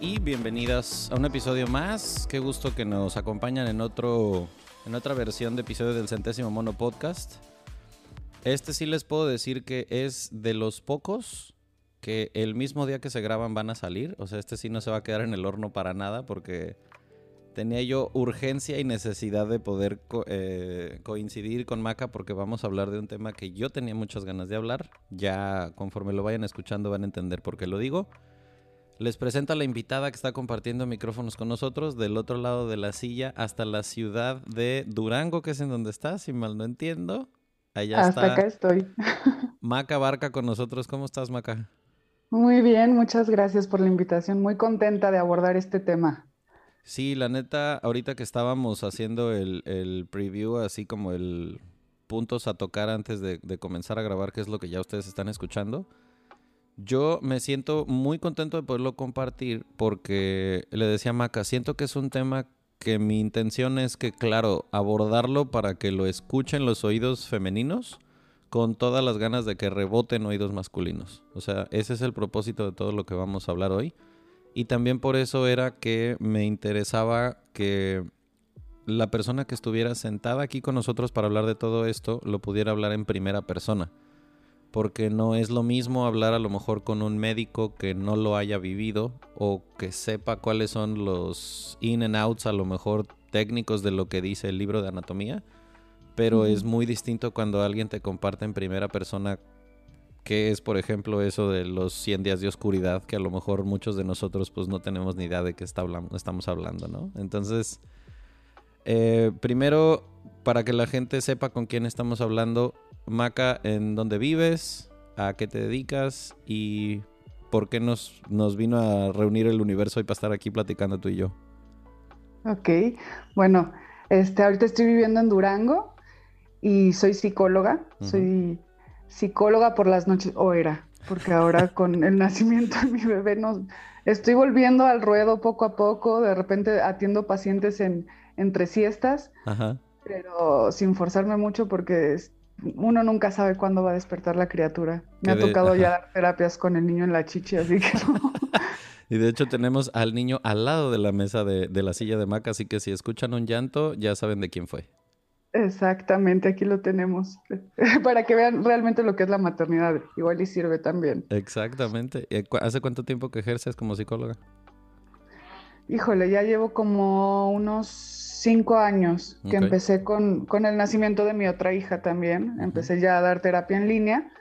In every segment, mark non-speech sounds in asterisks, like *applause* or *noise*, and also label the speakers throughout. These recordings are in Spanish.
Speaker 1: Y bienvenidas a un episodio más. Qué gusto que nos acompañan en otro en otra versión de episodio del Centésimo Mono Podcast. Este sí les puedo decir que es de los pocos que el mismo día que se graban van a salir. O sea, este sí no se va a quedar en el horno para nada porque tenía yo urgencia y necesidad de poder eh, coincidir con Maca porque vamos a hablar de un tema que yo tenía muchas ganas de hablar. Ya conforme lo vayan escuchando van a entender por qué lo digo. Les presento a la invitada que está compartiendo micrófonos con nosotros del otro lado de la silla hasta la ciudad de Durango, que es en donde está, si mal no entiendo.
Speaker 2: Allá hasta está. acá estoy. *laughs*
Speaker 1: Maca Barca con nosotros. ¿Cómo estás, Maca?
Speaker 2: Muy bien, muchas gracias por la invitación. Muy contenta de abordar este tema.
Speaker 1: Sí, la neta, ahorita que estábamos haciendo el, el preview, así como el puntos a tocar antes de, de comenzar a grabar, que es lo que ya ustedes están escuchando yo me siento muy contento de poderlo compartir porque le decía a Maca, siento que es un tema que mi intención es que, claro, abordarlo para que lo escuchen los oídos femeninos con todas las ganas de que reboten oídos masculinos. O sea, ese es el propósito de todo lo que vamos a hablar hoy. Y también por eso era que me interesaba que la persona que estuviera sentada aquí con nosotros para hablar de todo esto lo pudiera hablar en primera persona porque no es lo mismo hablar a lo mejor con un médico que no lo haya vivido o que sepa cuáles son los in and outs a lo mejor técnicos de lo que dice el libro de anatomía, pero es muy distinto cuando alguien te comparte en primera persona qué es, por ejemplo, eso de los 100 días de oscuridad, que a lo mejor muchos de nosotros pues no tenemos ni idea de qué está hablando, estamos hablando, ¿no? Entonces, eh, primero, para que la gente sepa con quién estamos hablando, Maca, ¿en dónde vives? ¿A qué te dedicas? ¿Y por qué nos, nos vino a reunir el universo hoy para estar aquí platicando tú y yo?
Speaker 2: Ok, bueno, este, ahorita estoy viviendo en Durango y soy psicóloga. Soy psicóloga por las noches, o era, porque ahora *laughs* con el nacimiento de mi bebé no, estoy volviendo al ruedo poco a poco. De repente atiendo pacientes en, entre siestas, pero sin forzarme mucho porque uno nunca sabe cuándo va a despertar la criatura. Me ha tocado ya dar terapias con el niño en la chichi, así que no. *laughs*
Speaker 1: y de hecho tenemos al niño al lado de la mesa de, la silla de Maca, así que si escuchan un llanto, ya saben de quién fue.
Speaker 2: Exactamente, aquí lo tenemos. *laughs* Para que vean realmente lo que es la maternidad. Igual y sirve también.
Speaker 1: Exactamente. ¿Hace cuánto tiempo que ejerces como psicóloga?
Speaker 2: Híjole, ya llevo como unos cinco años que empecé con, el nacimiento de mi otra hija también. Empecé ya a dar terapia en línea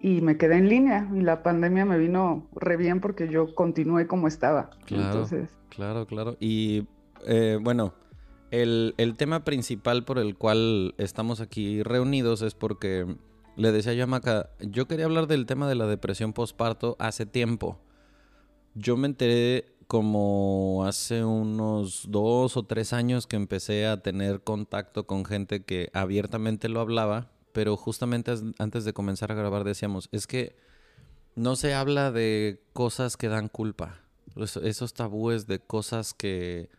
Speaker 2: y me quedé en línea. Y la pandemia me vino re bien porque yo continué como estaba.
Speaker 1: Claro, claro, claro. Y eh, bueno, el, el, tema principal por el cual estamos aquí reunidos es porque le decía yo a Maca, yo quería hablar del tema de la depresión postparto hace tiempo. Yo me enteré como hace unos dos o tres años que empecé a tener contacto con gente que abiertamente lo hablaba, pero justamente antes de comenzar a grabar decíamos, es que no se habla de cosas que dan culpa, esos tabúes de cosas que,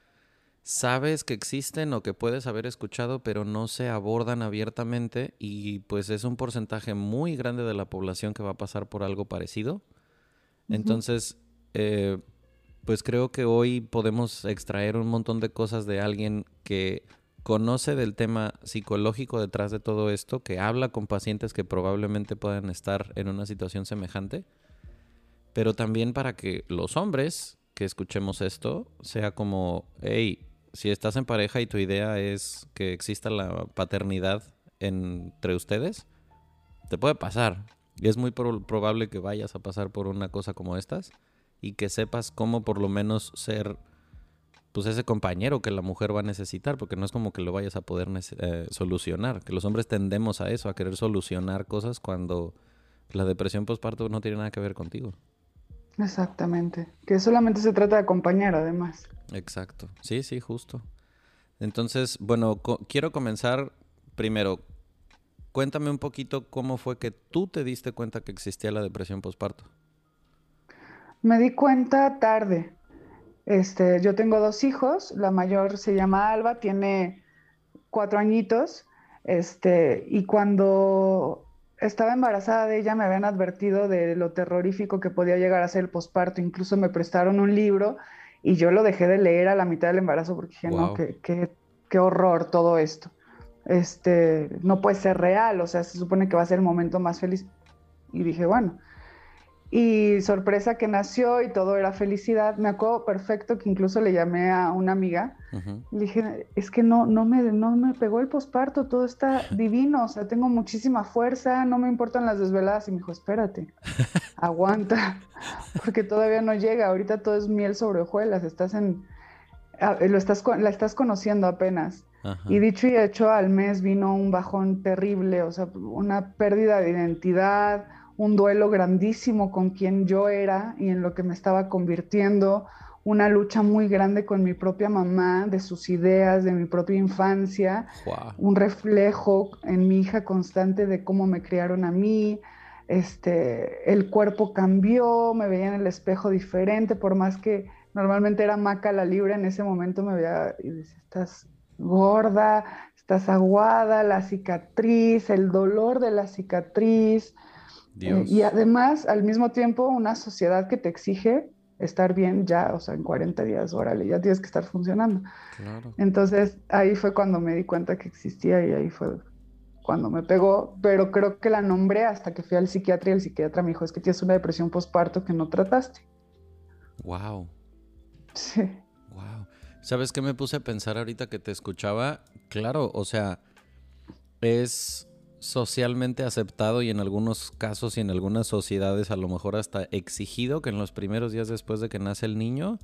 Speaker 1: sabes que existen o que puedes haber escuchado, pero no se abordan abiertamente y pues es un porcentaje muy grande de la población que va a pasar por algo parecido. Entonces, eh, pues creo que hoy podemos extraer un montón de cosas de alguien que conoce del tema psicológico detrás de todo esto, que habla con pacientes que probablemente puedan estar en una situación semejante, pero también para que los hombres que escuchemos esto sea como, hey, si estás en pareja y tu idea es que exista la paternidad entre ustedes, te puede pasar. Y es muy probable que vayas a pasar por una cosa como estas y que sepas cómo por lo menos ser pues ese compañero que la mujer va a necesitar, porque no es como que lo vayas a poder eh, solucionar, que los hombres tendemos a eso, a querer solucionar cosas cuando la depresión postparto no tiene nada que ver contigo.
Speaker 2: Exactamente, que solamente se trata de acompañar además.
Speaker 1: Exacto, sí, sí, justo. Entonces, bueno, quiero comenzar primero. Cuéntame un poquito cómo fue que tú te diste cuenta que existía la depresión postparto.
Speaker 2: Me di cuenta tarde. Este, yo tengo dos hijos, la mayor se llama Alba, tiene cuatro añitos, este, y cuando estaba embarazada de ella me habían advertido de lo terrorífico que podía llegar a ser el posparto, incluso me prestaron un libro y yo lo dejé de leer a la mitad del embarazo porque dije, no, qué, qué, qué, horror todo esto. Este, no puede ser real, o sea, se supone que va a ser el momento más feliz. Y dije, bueno, y sorpresa que nació y todo era felicidad. Me acuerdo perfecto que incluso le llamé a una amiga. Le dije, es que no, no, me, no me pegó el posparto, todo está *laughs* divino, o sea, tengo muchísima fuerza, no me importan las desveladas. Y me dijo, espérate, *laughs* aguanta, porque todavía no llega. Ahorita todo es miel sobre hojuelas, estás en, lo estás, la estás conociendo apenas. Y dicho y hecho, al mes vino un bajón terrible, o sea, una pérdida de identidad, un duelo grandísimo con quien yo era y en lo que me estaba convirtiendo, una lucha muy grande con mi propia mamá, de sus ideas, de mi propia infancia, un reflejo en mi hija constante de cómo me criaron a mí. Este, el cuerpo cambió, me veía en el espejo diferente, por más que normalmente era maca la libre, en ese momento me veía y decía, estás gorda, estás aguada, la cicatriz, el dolor de la cicatriz, eh, y además, al mismo tiempo, una sociedad que te exige estar bien ya, o sea, en 40 días, órale, ya tienes que estar funcionando. Entonces, ahí fue cuando me di cuenta que existía y ahí fue cuando me pegó, pero creo que la nombré hasta que fui al psiquiatra y el psiquiatra me dijo, es que tienes una depresión postparto que no trataste.
Speaker 1: Wow.
Speaker 2: Sí.
Speaker 1: Wow. ¿Sabes qué me puse a pensar ahorita que te escuchaba? Claro, o sea, es socialmente aceptado y en algunos casos y en algunas sociedades a lo mejor hasta exigido que en los primeros días después de que nace el niño,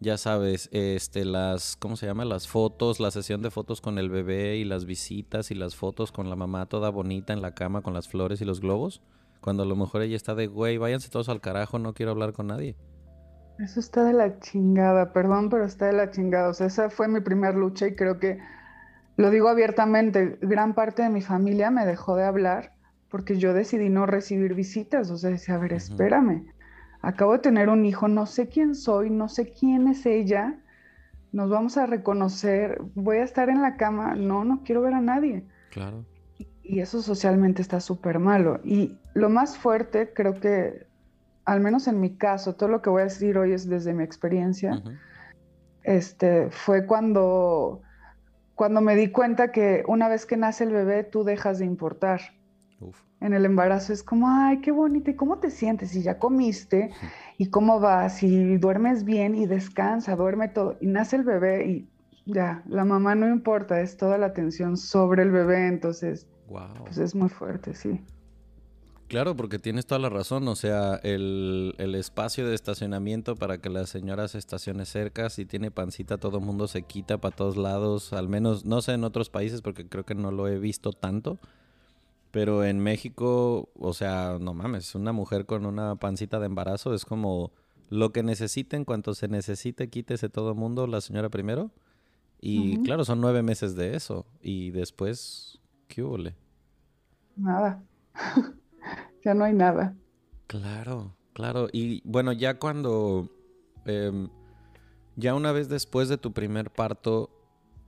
Speaker 1: ya sabes, este las ¿cómo se llama? las fotos, la sesión de fotos con el bebé y las visitas y las fotos con la mamá toda bonita en la cama con las flores y los globos, cuando a lo mejor ella está de, "Güey, váyanse todos al carajo, no quiero hablar con nadie."
Speaker 2: Eso está de la chingada, perdón, pero está de la chingada. O sea, esa fue mi primer lucha y creo que lo digo abiertamente, gran parte de mi familia me dejó de hablar porque yo decidí no recibir visitas. O sea, decía, a ver, espérame, acabo de tener un hijo, no sé quién soy, no sé quién es ella, nos vamos a reconocer, voy a estar en la cama, no, no quiero ver a nadie.
Speaker 1: Claro.
Speaker 2: Y, eso socialmente está súper malo. Y lo más fuerte, creo que, al menos en mi caso, todo lo que voy a decir hoy es desde mi experiencia, este, fue cuando cuando me di cuenta que una vez que nace el bebé, tú dejas de importar. En el embarazo es como, ay, qué bonito, ¿y cómo te sientes? Y ya comiste, y cómo vas, y duermes bien, y descansa, duerme todo. Y nace el bebé, y ya, la mamá no importa, es toda la atención sobre el bebé, entonces, pues es muy fuerte, sí.
Speaker 1: Claro, porque tienes toda la razón. O sea, el, espacio de estacionamiento para que la señora se estacione cerca, si tiene pancita, todo el mundo se quita para todos lados. Al menos, no sé en otros países porque creo que no lo he visto tanto. Pero en México, o sea, no mames, una mujer con una pancita de embarazo es como lo que necesite en cuanto se necesite, quítese todo el mundo, la señora primero. Y claro, son nueve meses de eso. Y después, ¿qué hubo?
Speaker 2: Nada. *laughs* *laughs* ya no hay nada.
Speaker 1: Claro, claro. Y bueno, ya cuando... Em, Ya una vez después de tu primer parto,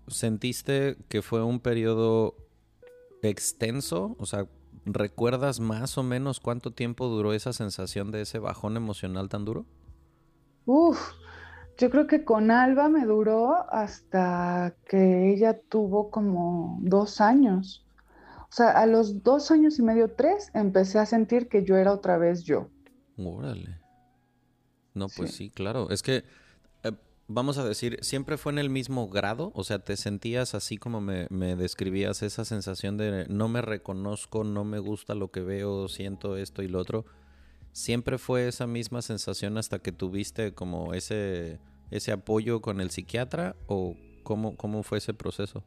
Speaker 1: ¿sentiste que fue un periodo extenso? O sea, ¿recuerdas más o menos cuánto tiempo duró esa sensación de ese bajón emocional tan duro?
Speaker 2: Uf, yo creo que con Alba me duró hasta que ella tuvo como dos años. O sea, a los dos años y medio, tres, empecé a sentir que yo era otra vez yo.
Speaker 1: Órale. No, pues sí, claro. Es que, eh, vamos a decir, ¿siempre fue en el mismo grado? O sea, ¿te sentías así como me, me, describías esa sensación de no me reconozco, no me gusta lo que veo, siento esto y lo otro? ¿Siempre fue esa misma sensación hasta que tuviste como ese, ese apoyo con el psiquiatra o cómo, cómo fue ese proceso?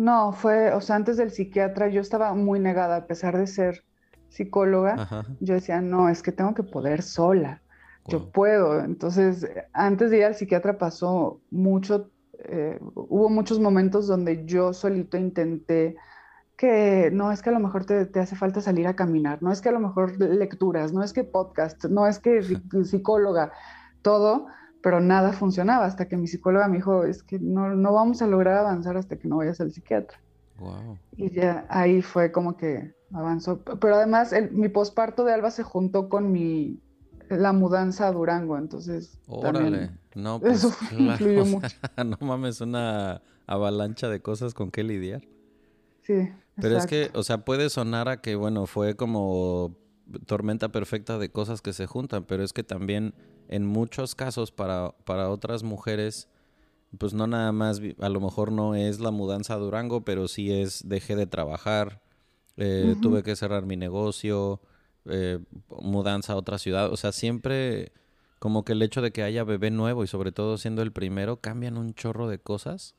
Speaker 2: No, fue, o sea, antes del psiquiatra yo estaba muy negada, a pesar de ser psicóloga, yo decía, no, es que tengo que poder sola, yo puedo. Entonces, antes de ir al psiquiatra pasó mucho, eh, hubo muchos momentos donde yo solito intenté que no es que a lo mejor te, te, hace falta salir a caminar, no es que a lo mejor lecturas, no es que podcast, no es que *laughs* psicóloga, todo, pero nada funcionaba hasta que mi psicóloga me dijo, es que no, no vamos a lograr avanzar hasta que no vayas al psiquiatra. Wow. Y ya ahí fue como que avanzó. Pero además mi posparto de Alba se juntó con mi la mudanza a Durango, entonces.
Speaker 1: Órale, no, pues, eso influyó *laughs* mucho. no mames, una avalancha de cosas con qué lidiar.
Speaker 2: Sí.
Speaker 1: Pero es que, o sea, puede sonar a que, bueno, fue como tormenta perfecta de cosas que se juntan, pero es que también en muchos casos para, para otras mujeres, pues no nada más, a lo mejor no es la mudanza a Durango, pero sí es dejé de trabajar, eh, tuve que cerrar mi negocio, eh, mudanza a otra ciudad, o sea, siempre como que el hecho de que haya bebé nuevo y sobre todo siendo el primero, cambian un chorro de cosas.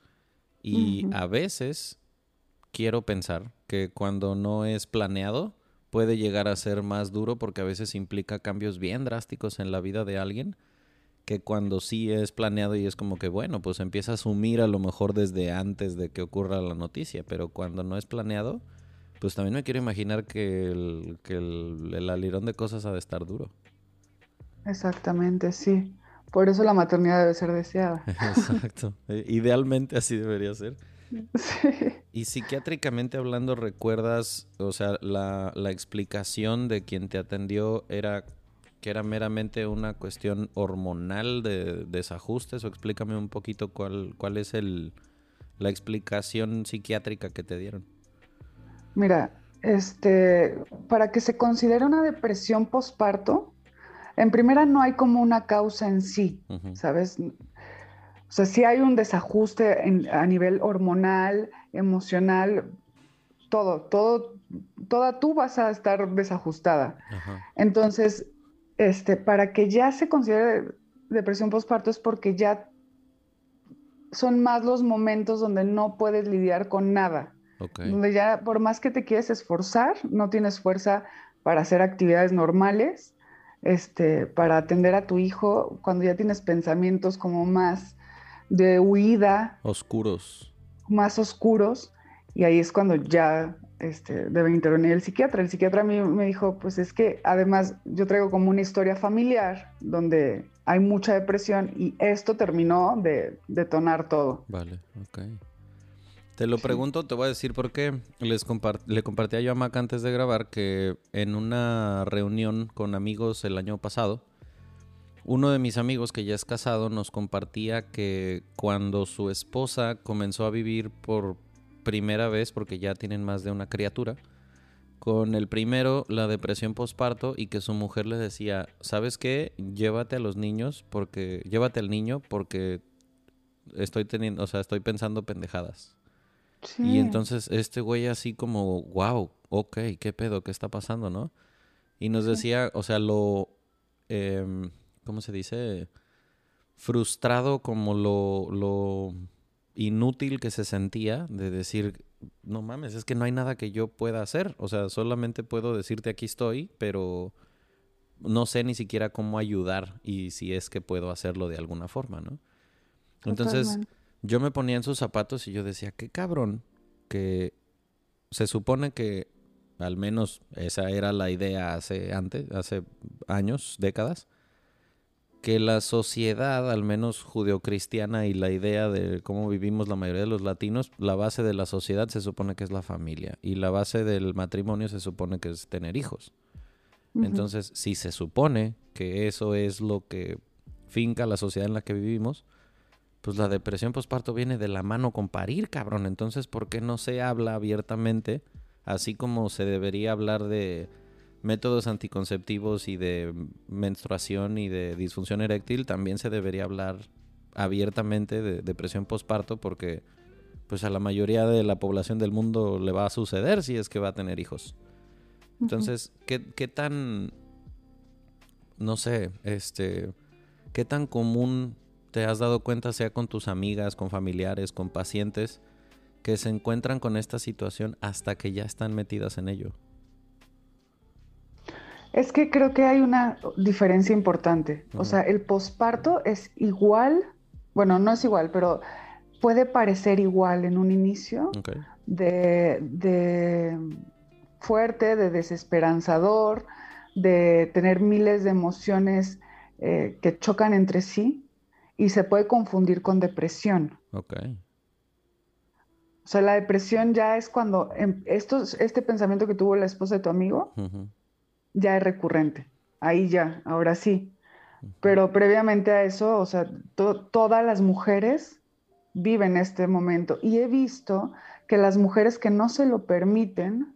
Speaker 1: Y a veces quiero pensar que cuando no es planeado, puede llegar a ser más duro porque a veces implica cambios bien drásticos en la vida de alguien que cuando sí es planeado y es como que bueno, pues empieza a asumir a lo mejor desde antes de que ocurra la noticia, pero cuando no es planeado, pues también me quiero imaginar que el, que el, alirón de cosas ha de estar duro.
Speaker 2: Exactamente, sí. Por eso la maternidad debe ser deseada. *laughs*
Speaker 1: Exacto. *laughs* Idealmente así debería ser. *laughs* Y psiquiátricamente hablando, ¿recuerdas, o sea, la, explicación de quien te atendió era que era meramente una cuestión hormonal de desajustes? O explícame un poquito cuál, cuál es el, la explicación psiquiátrica que te dieron.
Speaker 2: Mira, este, para que se considere una depresión postparto, en primera no hay como una causa en sí, ¿sabes? O sea, si hay un desajuste a nivel hormonal, emocional, todo, todo, toda tú vas a estar desajustada. Entonces, este, para que ya se considere depresión postparto es porque ya son más los momentos donde no puedes lidiar con nada. Donde ya por más que te quieres esforzar, no tienes fuerza para hacer actividades normales, este, para atender a tu hijo, cuando ya tienes pensamientos como más de huida.
Speaker 1: Oscuros.
Speaker 2: Más oscuros. Y ahí es cuando ya este, debe intervenir el psiquiatra. El psiquiatra a mí me dijo, pues es que además yo traigo como una historia familiar donde hay mucha depresión y esto terminó de detonar todo.
Speaker 1: Vale, ok. Te lo pregunto, te voy a decir por qué. Les le compartí a yo a Mac antes de grabar que en una reunión con amigos el año pasado, uno de mis amigos que ya es casado nos compartía que cuando su esposa comenzó a vivir por primera vez, porque ya tienen más de una criatura, con el primero la depresión posparto y que su mujer le decía, ¿sabes qué? Llévate a los niños porque llévate al niño porque estoy teniendo, o sea, estoy pensando pendejadas. Y entonces este güey así como, wow, ok, ¿qué pedo? ¿Qué está pasando, no? Y nos decía, o sea, lo, eh, ¿cómo se dice? Frustrado como lo, lo inútil que se sentía de decir, no mames, es que no hay nada que yo pueda hacer. O sea, solamente puedo decirte aquí estoy, pero no sé ni siquiera cómo ayudar y si es que puedo hacerlo de alguna forma, ¿no? Entonces, yo me ponía en sus zapatos y yo decía, qué cabrón, que se supone que al menos esa era la idea hace antes, hace años, décadas, que la sociedad, al menos judeocristiana y la idea de cómo vivimos la mayoría de los latinos, la base de la sociedad se supone que es la familia y la base del matrimonio se supone que es tener hijos. Entonces, si se supone que eso es lo que finca la sociedad en la que vivimos, pues la depresión postparto viene de la mano con parir, cabrón. Entonces, ¿por qué no se habla abiertamente, así como se debería hablar de métodos anticonceptivos y de menstruación y de disfunción eréctil, también se debería hablar abiertamente de depresión postparto porque pues a la mayoría de la población del mundo le va a suceder si es que va a tener hijos. Entonces, ¿qué, qué tan, no sé, este, qué tan común te has dado cuenta, sea con tus amigas, con familiares, con pacientes, que se encuentran con esta situación hasta que ya están metidas en ello?
Speaker 2: Es que creo que hay una diferencia importante. O sea, el posparto es igual, bueno, no es igual, pero puede parecer igual en un inicio de, fuerte, de desesperanzador, de tener miles de emociones eh, que chocan entre sí y se puede confundir con depresión.
Speaker 1: Ok.
Speaker 2: O sea, la depresión ya es cuando em, este pensamiento que tuvo la esposa de tu amigo ya es recurrente. Ahí ya, ahora sí. Pero previamente a eso, o sea, todas las mujeres viven este momento. Y he visto que las mujeres que no se lo permiten,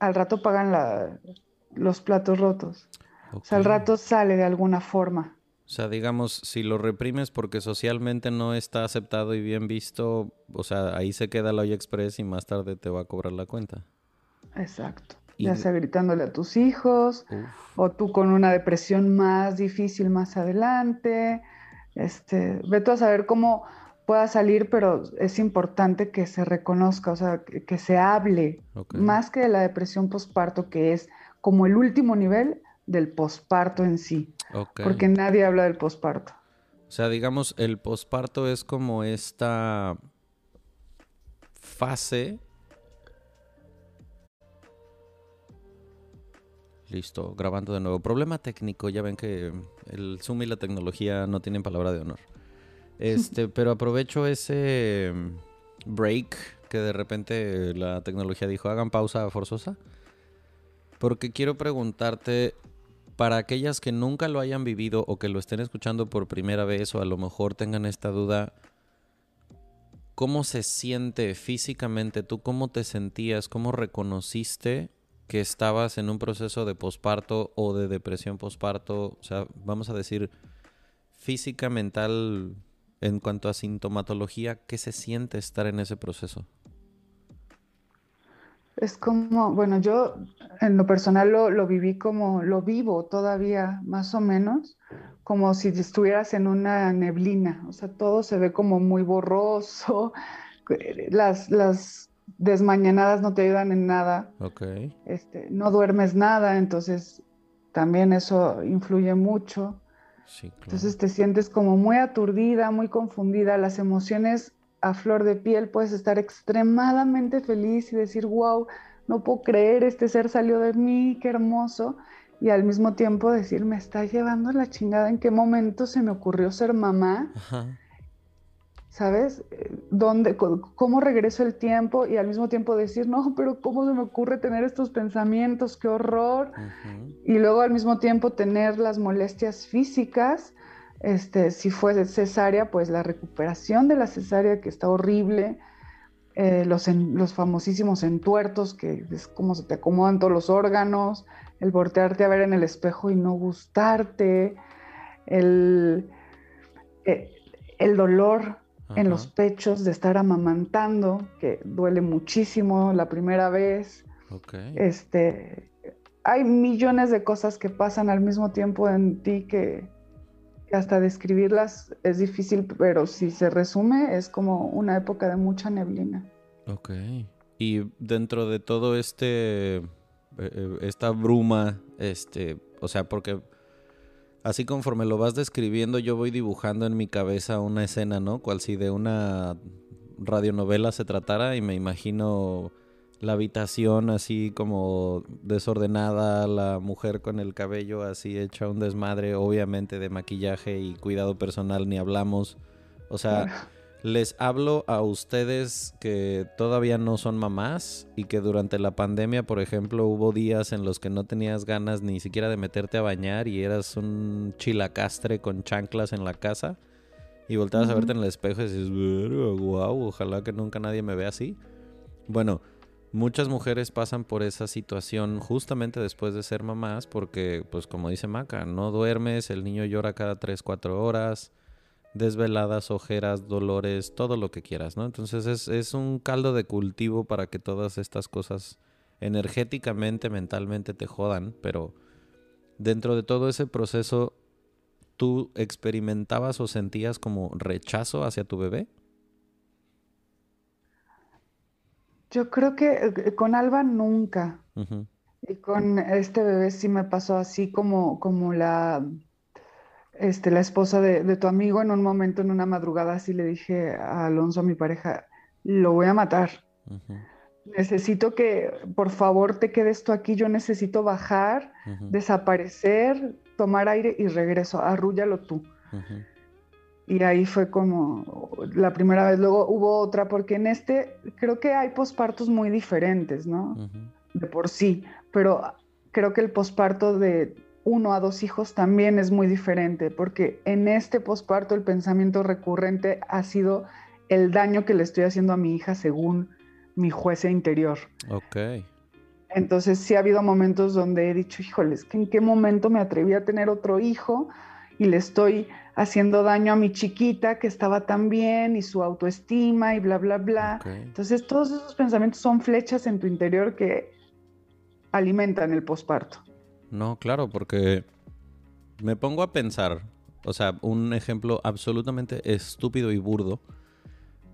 Speaker 2: al rato pagan los platos rotos. O sea, al rato sale de alguna forma.
Speaker 1: O sea, digamos, si lo reprimes porque socialmente no está aceptado y bien visto, o sea, ahí se queda la olla express y más tarde te va a cobrar la cuenta.
Speaker 2: Exacto ya sea gritándole a tus hijos, o tú con una depresión más difícil más adelante. Este, ve tú a saber cómo pueda salir, pero es importante que se reconozca, o sea, que, se hable, más que de la depresión posparto, que es como el último nivel del posparto en sí, porque nadie habla del posparto.
Speaker 1: O sea, digamos, el posparto es como esta fase Listo, grabando de nuevo. Problema técnico, ya ven que el Zoom y la tecnología no tienen palabra de honor. Este, *laughs* pero aprovecho ese mm, break que de repente la tecnología dijo, hagan pausa forzosa. Porque quiero preguntarte, para aquellas que nunca lo hayan vivido o que lo estén escuchando por primera vez o a lo mejor tengan esta duda, ¿cómo se siente físicamente? ¿Tú cómo te sentías? ¿Cómo reconociste que estabas en un proceso de posparto o de depresión posparto, o sea, vamos a decir física, mental, en cuanto a sintomatología, ¿qué se siente estar en ese proceso?
Speaker 2: Es como, bueno, yo en lo personal lo, lo, viví como, lo vivo todavía más o menos, como si estuvieras en una neblina, o sea, todo se ve como muy borroso, *laughs* las, las desmañanadas no te ayudan en nada. Este, no duermes nada, entonces también eso influye mucho. Entonces te sientes como muy aturdida, muy confundida, las emociones a flor de piel, puedes estar extremadamente feliz y decir, wow, no puedo creer, este ser salió de mí, qué hermoso. Y al mismo tiempo decir, me está llevando la chingada, ¿en qué momento se me ocurrió ser mamá? ¿Sabes? ¿Dónde, ¿Cómo regreso el tiempo? Y al mismo tiempo decir, no, pero ¿cómo se me ocurre tener estos pensamientos? ¡Qué horror! Y luego al mismo tiempo tener las molestias físicas. Este, si fue cesárea, pues la recuperación de la cesárea, que está horrible. Eh, los, los famosísimos entuertos, que es como se te acomodan todos los órganos. El voltearte a ver en el espejo y no gustarte. El, eh, el dolor en los pechos de estar amamantando, que duele muchísimo la primera vez. Este, hay millones de cosas que pasan al mismo tiempo en ti que, hasta describirlas es difícil, pero si se resume es como una época de mucha neblina.
Speaker 1: Ok. Y dentro de todo este, eh, eh, esta bruma, este, o sea, porque así conforme lo vas describiendo, yo voy dibujando en mi cabeza una escena, ¿no? Cual si de una radionovela se tratara y me imagino la habitación así como desordenada, la mujer con el cabello así hecha un desmadre, obviamente de maquillaje y cuidado personal ni hablamos. O sea, les hablo a ustedes que todavía no son mamás y que durante la pandemia, por ejemplo, hubo días en los que no tenías ganas ni siquiera de meterte a bañar y eras un chilacastre con chanclas en la casa y volteabas a verte en el espejo y dices, wow, ojalá que nunca nadie me vea así. Bueno, muchas mujeres pasan por esa situación justamente después de ser mamás porque, pues como dice Maca, no duermes, el niño llora cada 3, 4 horas, desveladas, ojeras, dolores, todo lo que quieras, ¿no? Entonces es, es un caldo de cultivo para que todas estas cosas energéticamente, mentalmente te jodan, pero dentro de todo ese proceso, ¿tú experimentabas o sentías como rechazo hacia tu bebé?
Speaker 2: Yo creo que eh, con Alba nunca. Y con este bebé sí me pasó así como, como la, este, la esposa de, tu amigo en un momento, en una madrugada, así le dije a Alonso, a mi pareja, lo voy a matar. Necesito que, por favor, te quedes tú aquí. Yo necesito bajar, desaparecer, tomar aire y regreso. Arrúllalo tú. Y ahí fue como la primera vez. Luego hubo otra, porque en este creo que hay pospartos muy diferentes, ¿no? De por sí. Pero creo que el posparto de uno a dos hijos también es muy diferente, porque en este posparto el pensamiento recurrente ha sido el daño que le estoy haciendo a mi hija según mi jueza interior.
Speaker 1: Ok.
Speaker 2: Entonces sí ha habido momentos donde he dicho, híjoles, ¿en qué momento me atreví a tener otro hijo? Y le estoy haciendo daño a mi chiquita que estaba tan bien y su autoestima y bla, bla, bla. Entonces todos esos pensamientos son flechas en tu interior que alimentan el posparto.
Speaker 1: No, claro, porque me pongo a pensar, o sea, un ejemplo absolutamente estúpido y burdo,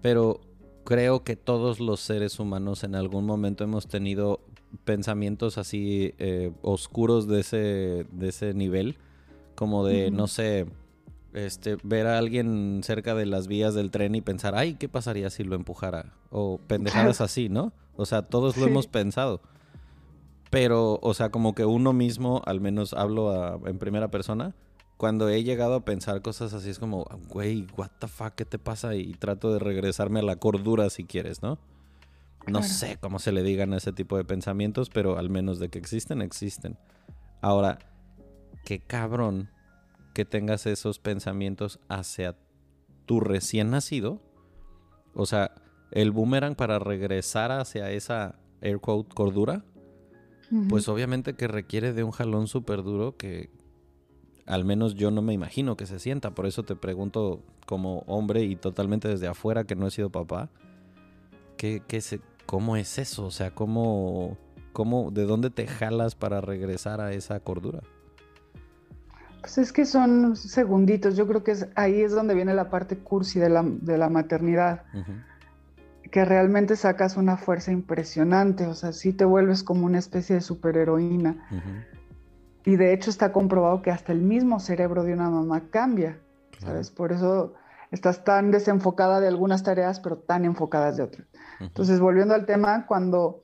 Speaker 1: pero creo que todos los seres humanos en algún momento hemos tenido pensamientos así eh, oscuros de ese, de ese nivel, como de, no sé, este, ver a alguien cerca de las vías del tren y pensar, ay, ¿qué pasaría si lo empujara? O pendejadas así, ¿no? O sea, todos lo hemos pensado. Pero, o sea, como que uno mismo, al menos hablo en primera persona, cuando he llegado a pensar cosas así es como, güey, what the fuck, ¿qué te pasa? Y trato de regresarme a la cordura si quieres, ¿no? No sé cómo se le digan ese tipo de pensamientos, pero al menos de que existen, existen. Ahora, qué cabrón que tengas esos pensamientos hacia tu recién nacido. O sea, el boomerang para regresar hacia esa air quote cordura, pues obviamente que requiere de un jalón súper duro que al menos yo no me imagino que se sienta. Por eso te pregunto como hombre y totalmente desde afuera que no he sido papá, ¿qué, qué se, ¿cómo es eso? O sea, ¿cómo, cómo, ¿de dónde te jalas para regresar a esa cordura?
Speaker 2: Pues es que son segunditos, yo creo que es, ahí es donde viene la parte cursi de la, de la maternidad, que realmente sacas una fuerza impresionante, o sea, sí te vuelves como una especie de superheroína. Y de hecho está comprobado que hasta el mismo cerebro de una mamá cambia, ¿sabes? Por eso estás tan desenfocada de algunas tareas, pero tan enfocadas de otras. Entonces, volviendo al tema, cuando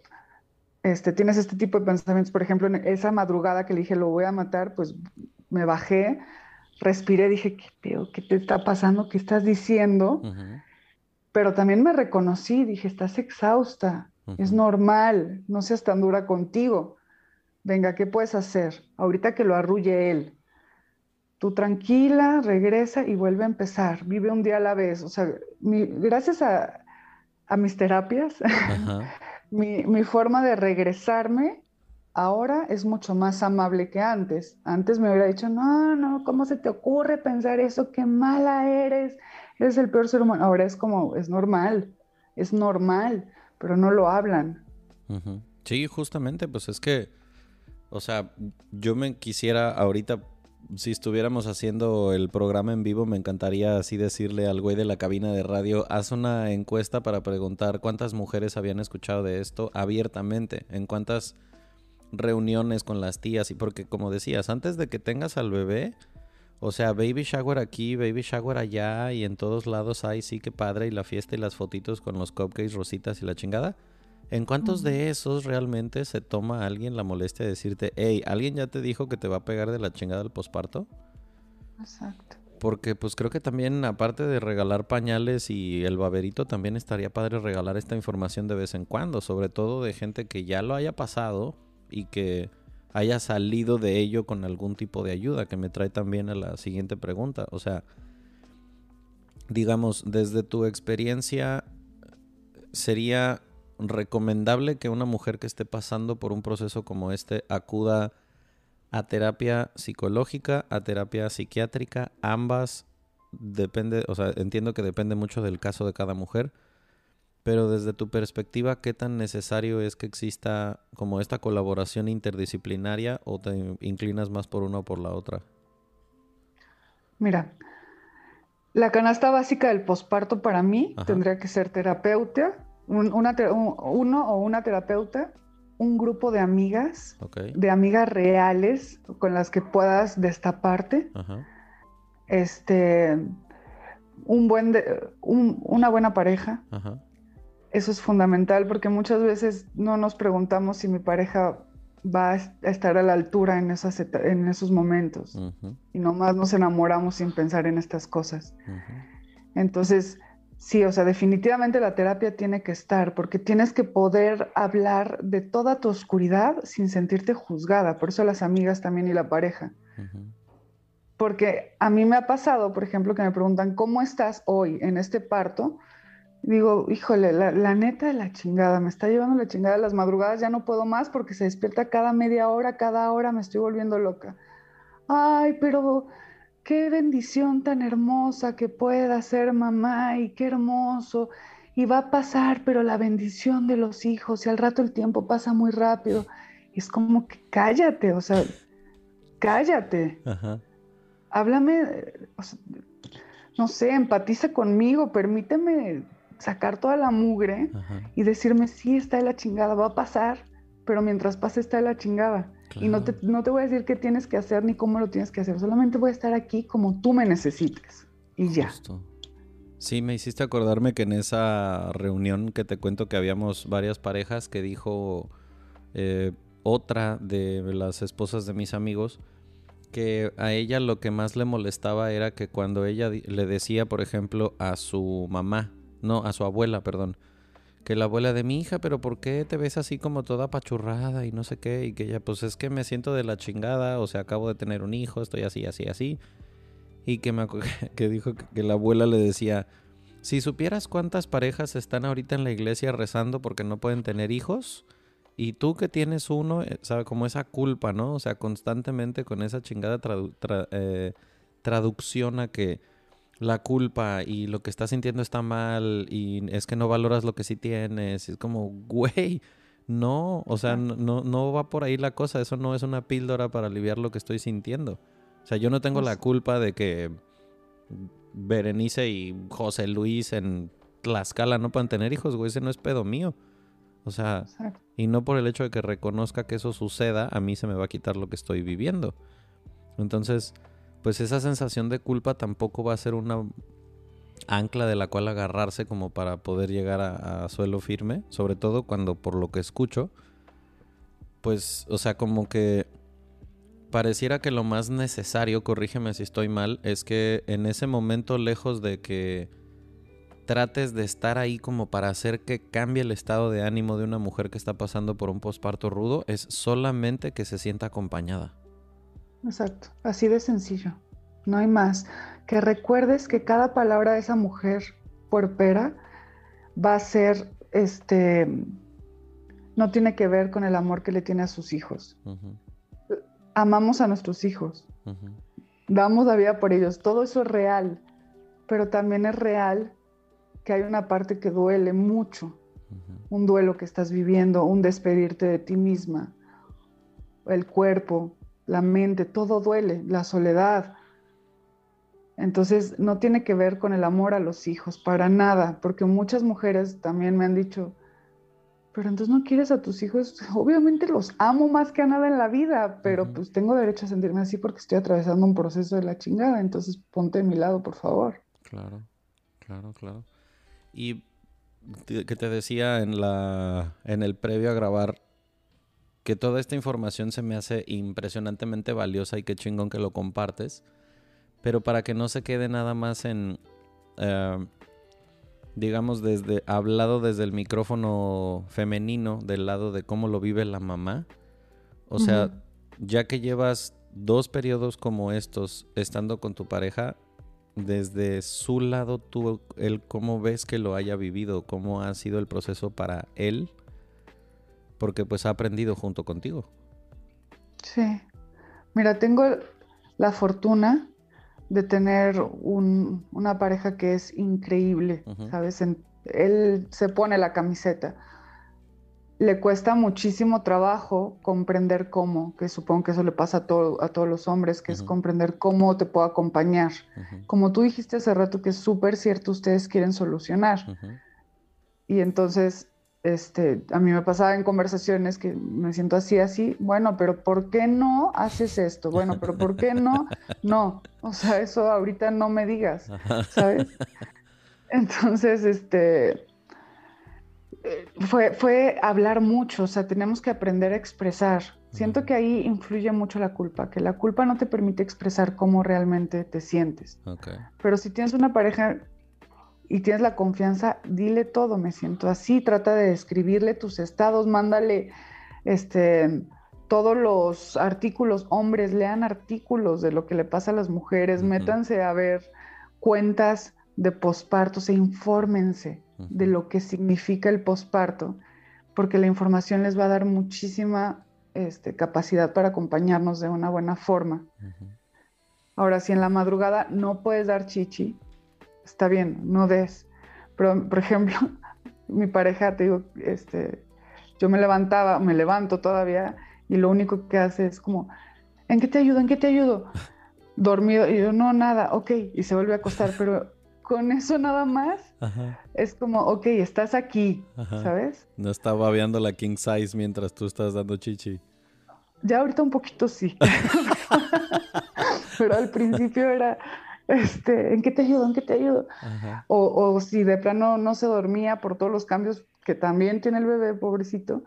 Speaker 2: este, tienes este tipo de pensamientos, por ejemplo, en esa madrugada que le dije, lo voy a matar, pues me bajé, respiré, dije, ¿qué pedo? ¿Qué te está pasando? ¿Qué estás diciendo? Pero también me reconocí, dije, estás exhausta, es normal, no seas tan dura contigo. Venga, ¿qué puedes hacer? Ahorita que lo arrulle él. Tú tranquila, regresa y vuelve a empezar. Vive un día a la vez. O sea, gracias a, mis terapias, *laughs* mi, mi, forma de regresarme ahora es mucho más amable que antes. Antes me hubiera dicho, no, no, ¿cómo se te ocurre pensar eso? Qué mala eres, eres el peor ser humano. Ahora es como, es normal, es normal, pero no lo hablan.
Speaker 1: Sí, justamente, pues es que, o sea, yo me quisiera ahorita, si estuviéramos haciendo el programa en vivo, me encantaría así decirle al güey de la cabina de radio, haz una encuesta para preguntar cuántas mujeres habían escuchado de esto abiertamente, en cuántas reuniones con las tías y porque como decías, antes de que tengas al bebé, o sea, baby shower aquí, baby shower allá y en todos lados hay, sí que padre y la fiesta y las fotitos con los cupcakes, rositas y la chingada. ¿En cuántos de esos realmente se toma alguien la molestia de decirte, hey, ¿alguien ya te dijo que te va a pegar de la chingada del posparto?
Speaker 2: Exacto.
Speaker 1: Porque pues creo que también, aparte de regalar pañales y el baberito, también estaría padre regalar esta información de vez en cuando, sobre todo de gente que ya lo haya pasado y que haya salido de ello con algún tipo de ayuda, que me trae también a la siguiente pregunta. O sea, digamos, desde tu experiencia, ¿sería recomendable que una mujer que esté pasando por un proceso como este acuda a terapia psicológica, a terapia psiquiátrica, ambas depende, o sea, entiendo que depende mucho del caso de cada mujer, pero desde tu perspectiva, ¿qué tan necesario es que exista como esta colaboración interdisciplinaria o te inclinas más por una o por la otra?
Speaker 2: Mira, la canasta básica del posparto para mí tendría que ser terapeuta, una, uno o una terapeuta un grupo de amigas, de amigas reales con las que puedas destaparte. Este, un buen una buena pareja. Eso es fundamental porque muchas veces no nos preguntamos si mi pareja va a estar a la altura en, esas en esos momentos. Y nomás nos enamoramos sin pensar en estas cosas. Entonces, Sí, o sea, definitivamente la terapia tiene que estar porque tienes que poder hablar de toda tu oscuridad sin sentirte juzgada. Por eso las amigas también y la pareja. Porque a mí me ha pasado, por ejemplo, que me preguntan, ¿cómo estás hoy en este parto? Digo, híjole, la, la neta de la chingada, me está llevando la chingada las madrugadas, ya no puedo más porque se despierta cada media hora, cada hora me estoy volviendo loca. Ay, pero qué bendición tan hermosa que pueda ser mamá y qué hermoso. Y va a pasar, pero la bendición de los hijos, y al rato el tiempo pasa muy rápido. Es como que cállate, o sea, cállate. Háblame, no sé, empatiza conmigo, permíteme sacar toda la mugre y decirme, sí, está de la chingada, va a pasar, pero mientras pase está de la chingada. Y no te, no te voy a decir qué tienes que hacer ni cómo lo tienes que hacer, solamente voy a estar aquí como tú me necesites. Y ya.
Speaker 1: Sí, me hiciste acordarme que en esa reunión que te cuento que habíamos varias parejas que dijo eh, otra de las esposas de mis amigos que a ella lo que más le molestaba era que cuando ella le decía, por ejemplo, a su mamá, no, a su abuela, perdón, que la abuela de mi hija, pero ¿por qué te ves así como toda pachurrada y no sé qué? Y que ella, pues es que me siento de la chingada, o sea, acabo de tener un hijo, estoy así, así, así. Y que, me, *laughs* que dijo que la abuela le decía, si supieras cuántas parejas están ahorita en la iglesia rezando porque no pueden tener hijos, y tú que tienes uno, eh, sabe, como esa culpa, ¿no? O sea, constantemente con esa chingada eh, traducción a que la culpa y lo que estás sintiendo está mal y es que no valoras lo que sí tienes. es como, güey, no, o sea, no, no va por ahí la cosa. Eso no es una píldora para aliviar lo que estoy sintiendo. O sea, yo no tengo la culpa de que Berenice y José Luis en Tlaxcala no puedan tener hijos, güey. Ese no es pedo mío. O sea, y no por el hecho de que reconozca que eso suceda, a mí se me va a quitar lo que estoy viviendo. Entonces, pues esa sensación de culpa tampoco va a ser una ancla de la cual agarrarse como para poder llegar a, suelo firme, sobre todo cuando por lo que escucho, pues, o sea, como que pareciera que lo más necesario, corrígeme si estoy mal, es que en ese momento, lejos de que trates de estar ahí como para hacer que cambie el estado de ánimo de una mujer que está pasando por un posparto rudo, es solamente que se sienta acompañada.
Speaker 2: Exacto, así de sencillo, no hay más. Que recuerdes que cada palabra de esa mujer puerpera va a ser, este, no tiene que ver con el amor que le tiene a sus hijos. Amamos a nuestros hijos, damos la vida por ellos, todo eso es real, pero también es real que hay una parte que duele mucho, un duelo que estás viviendo, un despedirte de ti misma, el cuerpo, la mente, todo duele, la soledad. Entonces no tiene que ver con el amor a los hijos, para nada, porque muchas mujeres también me han dicho, pero entonces no quieres a tus hijos, *laughs* obviamente los amo más que a nada en la vida, pero pues tengo derecho a sentirme así porque estoy atravesando un proceso de la chingada, entonces ponte a mi lado, por favor.
Speaker 1: Claro, claro, claro. Y que te decía en la en el previo a grabar que toda esta información se me hace impresionantemente valiosa y qué chingón que lo compartes. Pero para que no se quede nada más en, eh, digamos, desde hablado desde el micrófono femenino, del lado de cómo lo vive la mamá. O sea, ya que llevas dos periodos como estos estando con tu pareja, desde su lado, tú, él, ¿cómo ves que lo haya vivido? ¿Cómo ha sido el proceso para él? Porque pues ha aprendido junto contigo.
Speaker 2: Sí. Mira, tengo la fortuna de tener una pareja que es increíble, ¿sabes? él se pone la camiseta le cuesta muchísimo trabajo comprender cómo, que supongo que eso le pasa a, todo, a todos los hombres, que es comprender cómo te puedo acompañar. Como tú dijiste hace rato que es súper cierto, ustedes quieren solucionar. Y entonces, este, a mí me pasaba en conversaciones que me siento así, así, bueno, pero ¿por qué no haces esto? Bueno, pero ¿por qué no? No, o sea, eso ahorita no me digas, ¿sabes? Entonces, este fue, fue hablar mucho, o sea, tenemos que aprender a expresar. Siento que ahí influye mucho la culpa, que la culpa no te permite expresar cómo realmente te sientes. Pero si tienes una pareja y tienes la confianza, dile todo, me siento así, trata de describirle tus estados, mándale este todos los artículos, hombres, lean artículos de lo que le pasa a las mujeres, métanse a ver cuentas de posparto, se infórmense de lo que significa el posparto, porque la información les va a dar muchísima este, capacidad para acompañarnos de una buena forma. Ahora, si en la madrugada no puedes dar chichi, está bien, no des. Pero, por ejemplo, *laughs* mi pareja, te digo, este, yo me levantaba, me levanto todavía y lo único que hace es como, ¿en qué te ayudo? ¿En qué te ayudo? *laughs* Dormido. Y yo, no, nada, ok. Y se vuelve a acostar, pero con eso nada más, es como, ok, estás aquí, ¿sabes?
Speaker 1: No está babeando la king size mientras tú estás dando chichi.
Speaker 2: Ya ahorita un poquito sí. *laughs* Pero al principio era, este, ¿en qué te ayudo? ¿En qué te ayudo? O, o, si de plano no se dormía por todos los cambios que también tiene el bebé, pobrecito,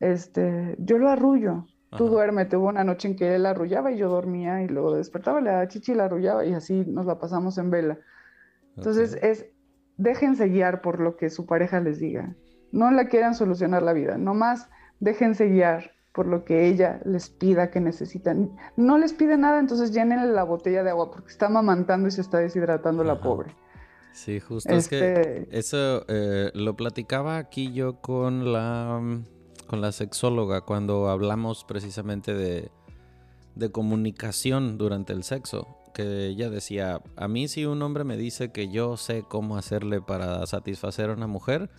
Speaker 2: este, yo lo arrullo. Tú duerme, hubo una noche en que él arrullaba y yo dormía y luego despertaba, le daba chichi y la arrullaba y así nos la pasamos en vela. Entonces es, déjense guiar por lo que su pareja les diga. No la quieran solucionar la vida, nomás déjense guiar por lo que ella les pida que necesitan. No les pide nada, entonces llénenle la botella de agua porque está amamantando y se está deshidratando la pobre.
Speaker 1: Sí, justo. Es que este eso eh, lo platicaba aquí yo con la, con la sexóloga cuando hablamos precisamente de, de comunicación durante el sexo que ella decía, a mí si un hombre me dice que yo sé cómo hacerle para satisfacer a una mujer,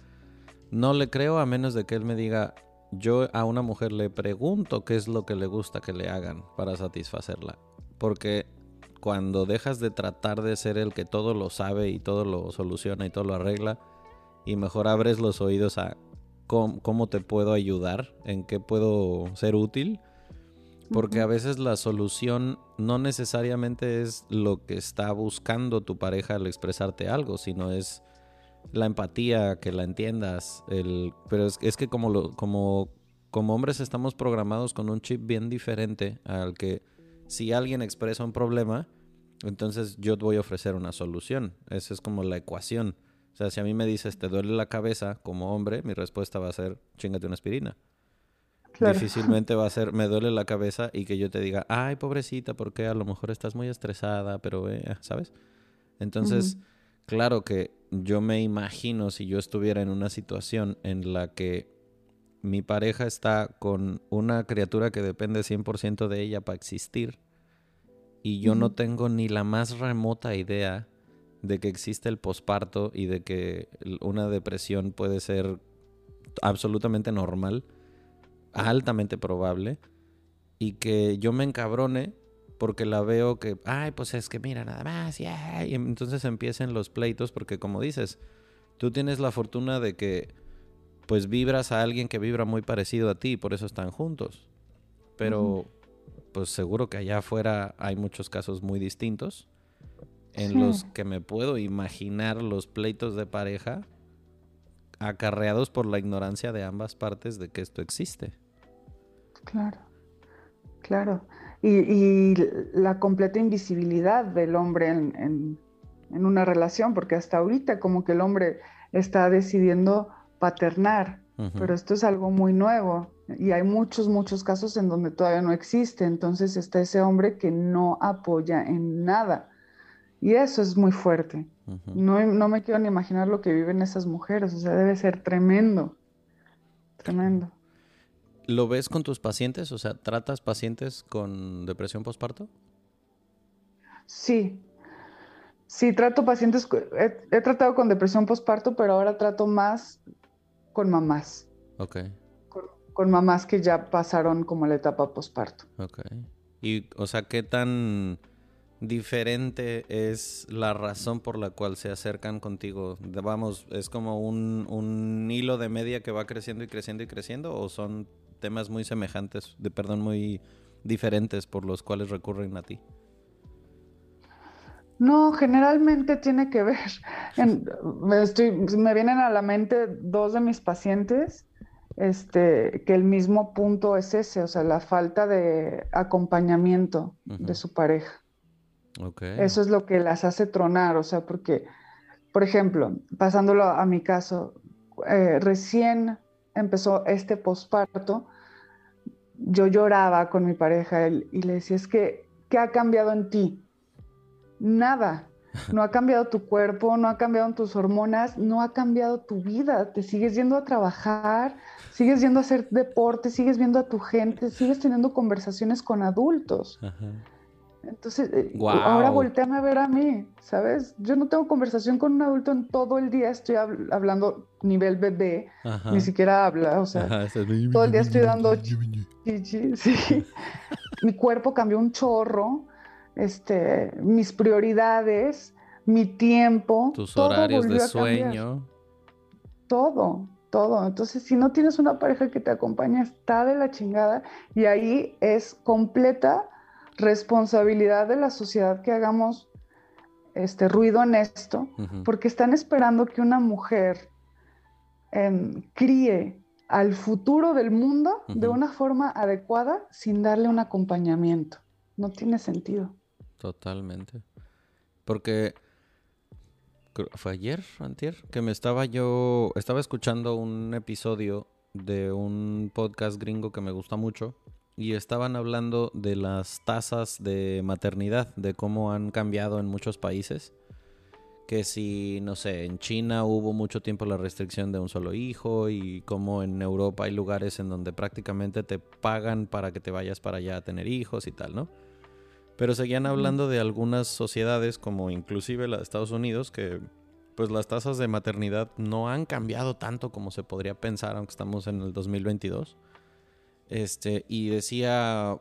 Speaker 1: no le creo a menos de que él me diga, yo a una mujer le pregunto qué es lo que le gusta que le hagan para satisfacerla. Porque cuando dejas de tratar de ser el que todo lo sabe y todo lo soluciona y todo lo arregla, y mejor abres los oídos a cómo, cómo te puedo ayudar, en qué puedo ser útil, porque a veces la solución no necesariamente es lo que está buscando tu pareja al expresarte algo, sino es la empatía, que la entiendas. El, pero es, es que como, lo, como, como hombres estamos programados con un chip bien diferente al que si alguien expresa un problema, entonces yo te voy a ofrecer una solución. Esa es como la ecuación. O sea, si a mí me dices, te duele la cabeza como hombre, mi respuesta va a ser, chingate una aspirina. Difícilmente va a ser, me duele la cabeza y que yo te diga, ay, pobrecita, porque a lo mejor estás muy estresada, pero, eh, ¿sabes? Entonces, claro que yo me imagino si yo estuviera en una situación en la que mi pareja está con una criatura que depende 100% de ella para existir y yo no tengo ni la más remota idea de que existe el posparto y de que una depresión puede ser absolutamente normal altamente probable, y que yo me encabrone porque la veo que, ay, pues es que mira nada más, y, y entonces empiecen los pleitos porque como dices, tú tienes la fortuna de que pues vibras a alguien que vibra muy parecido a ti, por eso están juntos. Pero pues seguro que allá afuera hay muchos casos muy distintos en los que me puedo imaginar los pleitos de pareja acarreados por la ignorancia de ambas partes de que esto existe.
Speaker 2: Claro, claro. Y, la completa invisibilidad del hombre en, una relación, porque hasta ahorita como que el hombre está decidiendo paternar, pero esto es algo muy nuevo y hay muchos, muchos casos en donde todavía no existe. Entonces está ese hombre que no apoya en nada. Y eso es muy fuerte. no, no, me quiero ni imaginar lo que viven esas mujeres. O sea, debe ser tremendo. Tremendo.
Speaker 1: ¿Lo ves con tus pacientes? O sea, ¿tratas pacientes con depresión postparto?
Speaker 2: Sí. Sí, trato pacientes. He, he tratado con depresión postparto, pero ahora trato más con mamás.
Speaker 1: Ok
Speaker 2: con mamás que ya pasaron como la etapa posparto.
Speaker 1: Ok. Y, o sea, ¿qué tan diferente es la razón por la cual se acercan contigo? Vamos, ¿es como un, un hilo de media que va creciendo y creciendo y creciendo? ¿O son temas muy semejantes, de perdón, muy diferentes por los cuales recurren a ti?
Speaker 2: No, generalmente tiene que ver. *laughs* me, estoy, me vienen a la mente dos de mis pacientes este, que el mismo punto es ese, o sea, la falta de acompañamiento de su pareja. Eso es lo que las hace tronar, o sea, porque, por ejemplo, pasándolo a mi caso, eh, recién empezó este posparto, yo lloraba con mi pareja y le decía, es que, ¿qué ha cambiado en ti? Nada. *laughs* No ha cambiado tu cuerpo, no ha cambiado tus hormonas, no ha cambiado tu vida. Te sigues yendo a trabajar, sigues yendo a hacer deporte, sigues viendo a tu gente, sigues teniendo conversaciones con adultos. Entonces, eh, ahora volteame a ver a mí, ¿sabes? Yo no tengo conversación con un adulto en todo el día, estoy hablando nivel bebé, ni siquiera habla, o sea, todo el día estoy dando *laughs* sí. Mi cuerpo cambió un chorro, este, mis prioridades, mi tiempo.
Speaker 1: Tus horarios de sueño.
Speaker 2: Todo, todo. Entonces, si no tienes una pareja que te acompaña, está de la chingada y ahí es completa responsabilidad de la sociedad que hagamos este ruido en esto, porque están esperando que una mujer em, críe al futuro del mundo de una forma adecuada sin darle un acompañamiento. No tiene sentido.
Speaker 1: Totalmente. Porque fue ayer, antier, que me estaba yo, estaba escuchando un episodio de un podcast gringo que me gusta mucho y estaban hablando de las tasas de maternidad, de cómo han cambiado en muchos países. Que si, no sé, en China hubo mucho tiempo la restricción de un solo hijo y como en Europa hay lugares en donde prácticamente te pagan para que te vayas para allá a tener hijos y tal, ¿no? Pero seguían hablando de algunas sociedades, como inclusive la de Estados Unidos, que pues las tasas de maternidad no han cambiado tanto como se podría pensar, aunque estamos en el 2022. Este, y decía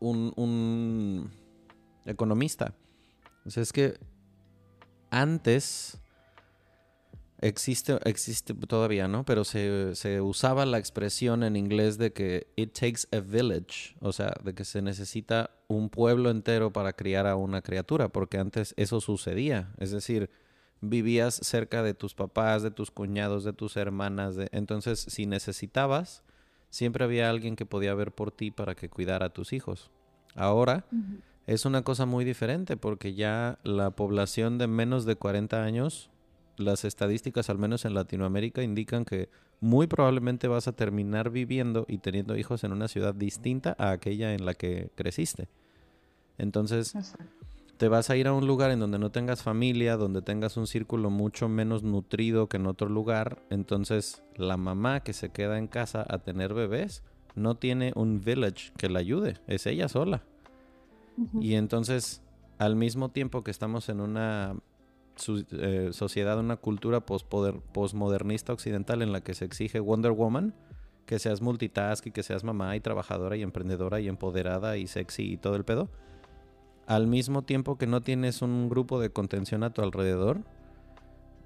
Speaker 1: un, un economista, es que antes Existe, existe todavía, ¿no? Pero se, se, usaba la expresión en inglés de que it takes a village, o sea, de que se necesita un pueblo entero para criar a una criatura, porque antes eso sucedía, es decir, vivías cerca de tus papás, de tus cuñados, de tus hermanas, de... entonces si necesitabas, siempre había alguien que podía ver por ti para que cuidara a tus hijos. Ahora es una cosa muy diferente porque ya la población de menos de 40 años las estadísticas, al menos en Latinoamérica, indican que muy probablemente vas a terminar viviendo y teniendo hijos en una ciudad distinta a aquella en la que creciste. Entonces, te vas a ir a un lugar en donde no tengas familia, donde tengas un círculo mucho menos nutrido que en otro lugar. Entonces, la mamá que se queda en casa a tener bebés no tiene un village que la ayude, es ella sola. Y entonces, al mismo tiempo que estamos en una su, eh, sociedad, una cultura postmodernista occidental en la que se exige Wonder Woman, que seas multitask y que seas mamá y trabajadora y emprendedora y empoderada y sexy y todo el pedo, al mismo tiempo que no tienes un grupo de contención a tu alrededor,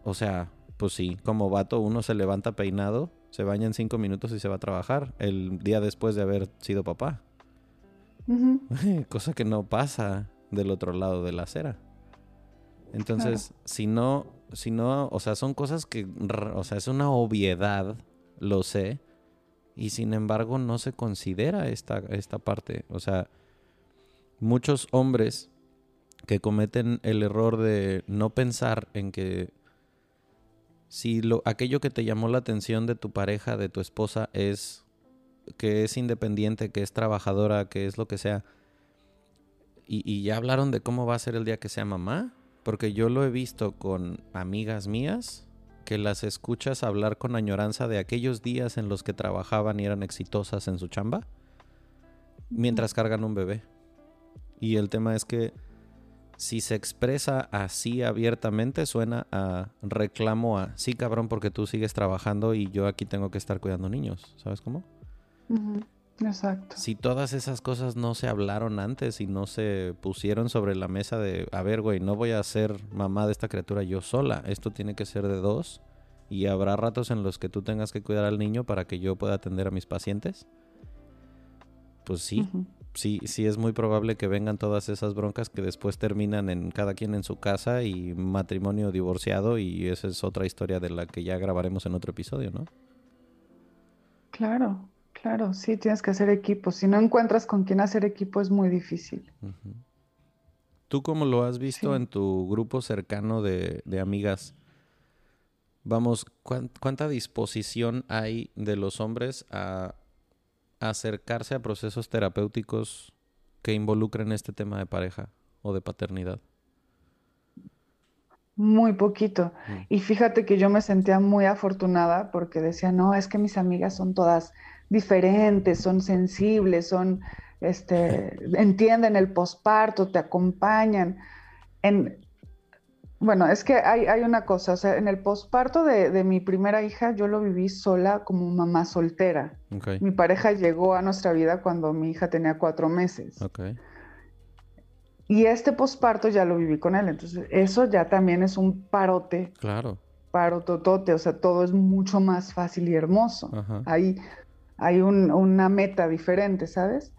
Speaker 1: o sea, pues sí, como vato uno se levanta peinado, se baña en cinco minutos y se va a trabajar el día después de haber sido papá. *laughs* Cosa que no pasa del otro lado de la acera. Entonces, si no si no, o sea, son cosas que, o sea, es una obviedad, lo sé, y sin embargo no se considera esta, esta parte. O sea, muchos hombres que cometen el error de no pensar en que si lo, aquello que te llamó la atención de tu pareja, de tu esposa, es que es independiente, que es trabajadora, que es lo que sea, y, y ya hablaron de cómo va a ser el día que sea mamá, porque yo lo he visto con amigas mías que las escuchas hablar con añoranza de aquellos días en los que trabajaban y eran exitosas en su chamba, mientras cargan un bebé. Y el tema es que si se expresa así abiertamente, suena a reclamo a, sí cabrón, porque tú sigues trabajando y yo aquí tengo que estar cuidando niños, ¿sabes cómo?
Speaker 2: Exacto.
Speaker 1: Si todas esas cosas no se hablaron antes y no se pusieron sobre la mesa de, a ver, güey, no voy a ser mamá de esta criatura yo sola, esto tiene que ser de dos y habrá ratos en los que tú tengas que cuidar al niño para que yo pueda atender a mis pacientes. Pues sí, sí, sí es muy probable que vengan todas esas broncas que después terminan en cada quien en su casa y matrimonio divorciado y esa es otra historia de la que ya grabaremos en otro episodio, ¿no?
Speaker 2: Claro, claro, sí, tienes que hacer equipo. Si no encuentras con quién hacer equipo es muy difícil.
Speaker 1: ¿Tú cómo lo has visto en tu grupo cercano de, de amigas? Vamos, ¿cuánta disposición hay de los hombres a acercarse a procesos terapéuticos que involucren este tema de pareja o de paternidad?
Speaker 2: Muy poquito. Mm. Y fíjate que yo me sentía muy afortunada porque decía, no, es que mis amigas son todas diferentes, son sensibles, son, este, *laughs* entienden el posparto, te acompañan. En, bueno, es que hay, hay, una cosa, o sea, en el posparto de, mi primera hija yo lo viví sola como mamá soltera. Mi pareja llegó a nuestra vida cuando mi hija tenía cuatro meses. Y este posparto ya lo viví con él, entonces eso ya también es un parote.
Speaker 1: Claro.
Speaker 2: Parototote, o sea, todo es mucho más fácil y hermoso. Hay, hay una meta diferente, ¿sabes?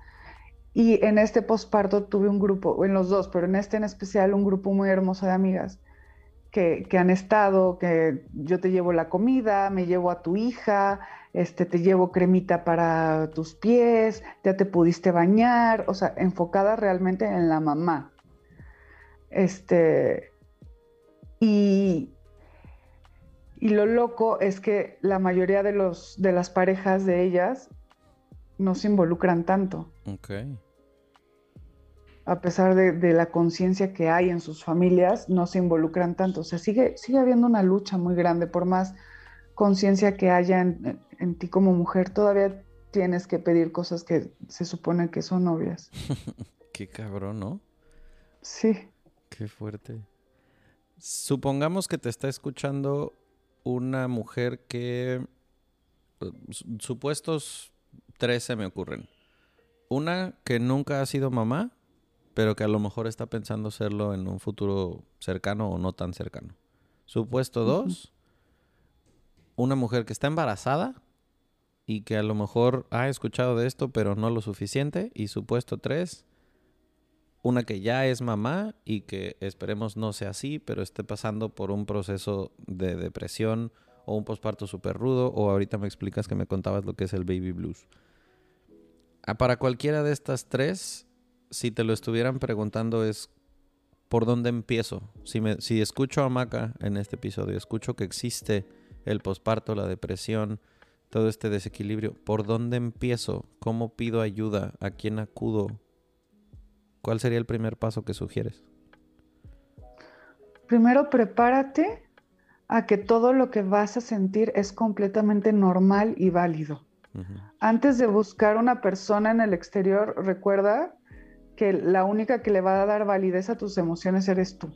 Speaker 2: Y en este posparto tuve un grupo, en los dos, pero en este en especial un grupo muy hermoso de amigas que, han estado, que yo te llevo la comida, me llevo a tu hija, este, te llevo cremita para tus pies, ya te pudiste bañar, o sea, enfocada realmente en la mamá. Este, y, y lo loco es que la mayoría de, los, de las parejas de ellas no se involucran tanto.
Speaker 1: Okay
Speaker 2: a pesar de, la conciencia que hay en sus familias, no se involucran tanto. O sea, sigue, sigue habiendo una lucha muy grande, por más conciencia que haya en, ti como mujer, todavía tienes que pedir cosas que se supone que son obvias. *laughs*
Speaker 1: Qué cabrón, ¿no?
Speaker 2: Sí.
Speaker 1: Qué fuerte. Supongamos que te está escuchando una mujer que... Eh, supuestos tres se me ocurren. Una que nunca ha sido mamá, pero que a lo mejor está pensando serlo en un futuro cercano o no tan cercano. Supuesto dos, una mujer que está embarazada y que a lo mejor ha escuchado de esto, pero no lo suficiente. Y supuesto tres, una que ya es mamá y que esperemos no sea así, pero esté pasando por un proceso de depresión o un posparto súper rudo, o ahorita me explicas que me contabas lo que es el baby blues. Ah, para cualquiera de estas tres, si te lo estuvieran preguntando es por dónde empiezo. Si, me, si escucho a Maca en este episodio, escucho que existe el posparto, la depresión, todo este desequilibrio, ¿por dónde empiezo? ¿Cómo pido ayuda? ¿A quién acudo? ¿Cuál sería el primer paso que sugieres?
Speaker 2: Primero prepárate a que todo lo que vas a sentir es completamente normal y válido. Antes de buscar una persona en el exterior, recuerda que la única que le va a dar validez a tus emociones eres tú.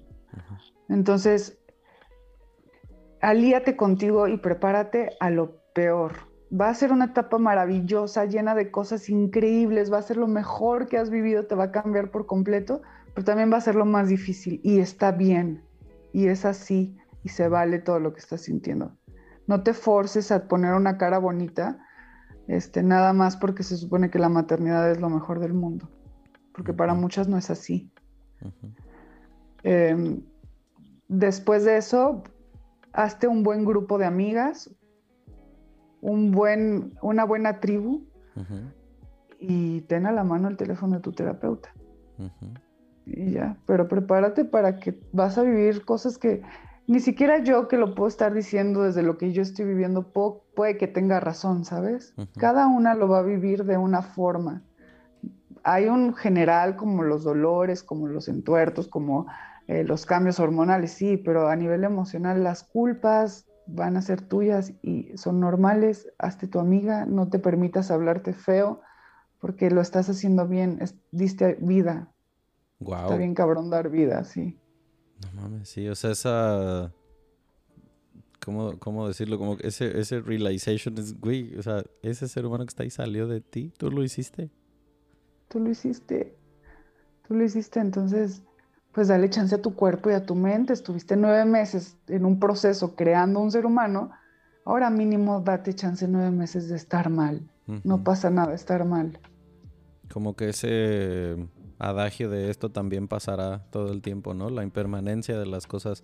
Speaker 2: Entonces, alíate contigo y prepárate a lo peor. Va a ser una etapa maravillosa, llena de cosas increíbles, va a ser lo mejor que has vivido, te va a cambiar por completo, pero también va a ser lo más difícil y está bien. Y es así y se vale todo lo que estás sintiendo. No te forces a poner una cara bonita, este, nada más porque se supone que la maternidad es lo mejor del mundo porque para muchas no es así. Em, después de eso, hazte un buen grupo de amigas, un buen, una buena tribu y ten a la mano el teléfono de tu terapeuta. Y ya, pero prepárate para que vas a vivir cosas que ni siquiera yo que lo puedo estar diciendo desde lo que yo estoy viviendo puede que tenga razón, ¿sabes? Cada una lo va a vivir de una forma. Hay un general como los dolores, como los entuertos, como eh, los cambios hormonales, sí, pero a nivel emocional las culpas van a ser tuyas y son normales. Hazte tu amiga, no te permitas hablarte feo porque lo estás haciendo bien, diste vida. Está bien cabrón dar vida, sí.
Speaker 1: No mames, sí, o sea, esa... ¿Cómo, cómo decirlo? Como ese, ese realization es, güey, o sea, ese ser humano que está ahí salió de ti, tú lo hiciste.
Speaker 2: Tú lo hiciste, tú lo hiciste, entonces, pues dale chance a tu cuerpo y a tu mente. Estuviste nueve meses en un proceso creando un ser humano, ahora mínimo date chance nueve meses de estar mal. No pasa nada estar mal.
Speaker 1: Como que ese adagio de esto también pasará todo el tiempo, ¿no? La impermanencia de las cosas.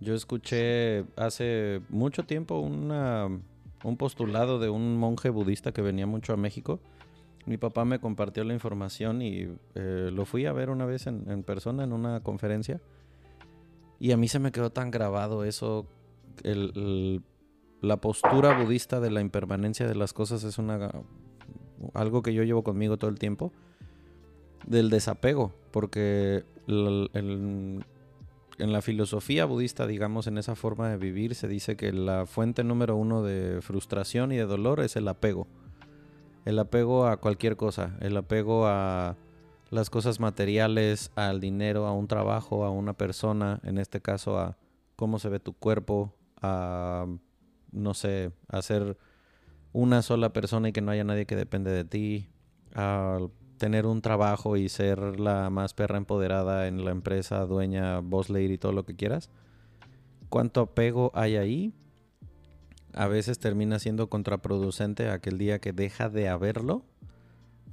Speaker 1: Yo escuché hace mucho tiempo una, un postulado de un monje budista que venía mucho a México. Mi papá me compartió la información y eh, lo fui a ver una vez en, persona en una conferencia. Y a mí se me quedó tan grabado eso. la postura budista de la impermanencia de las cosas es una, algo que yo llevo conmigo todo el tiempo del desapego, porque en la filosofía budista, digamos, en esa forma de vivir, se dice que la fuente número uno de frustración y de dolor es el apego. El apego a cualquier cosa, el apego a las cosas materiales, al dinero, a un trabajo, a una persona, en este caso a cómo se ve tu cuerpo, a, no sé, a ser una sola persona y que no haya nadie que depende de ti, a tener un trabajo y ser la más perra empoderada en la empresa, dueña, boss lady y todo lo que quieras. ¿Cuánto apego hay ahí? A veces termina siendo contraproducente aquel día que deja de haberlo.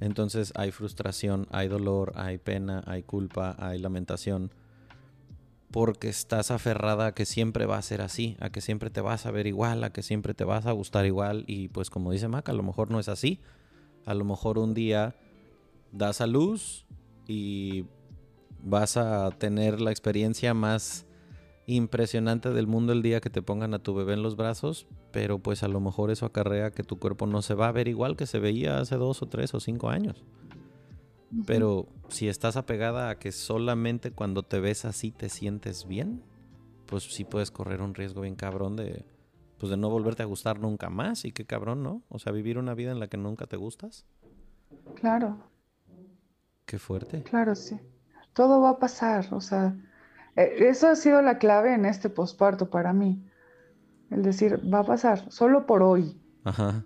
Speaker 1: Entonces hay frustración, hay dolor, hay pena, hay culpa, hay lamentación. Porque estás aferrada a que siempre va a ser así, a que siempre te vas a ver igual, a que siempre te vas a gustar igual. Y pues como dice Mac, a lo mejor no es así. A lo mejor un día das a luz y vas a tener la experiencia más impresionante del mundo el día que te pongan a tu bebé en los brazos, pero pues a lo mejor eso acarrea que tu cuerpo no se va a ver igual que se veía hace dos o tres o cinco años. Pero si estás apegada a que solamente cuando te ves así te sientes bien, pues sí puedes correr un riesgo bien cabrón de, pues de no volverte a gustar nunca más. Y qué cabrón, ¿no? O sea, vivir una vida en la que nunca te gustas.
Speaker 2: Claro.
Speaker 1: Qué fuerte.
Speaker 2: Claro, sí. Todo va a pasar, o sea, eh, eso ha sido la clave en este posparto para mí. El decir, va a pasar, solo por hoy. Ajá.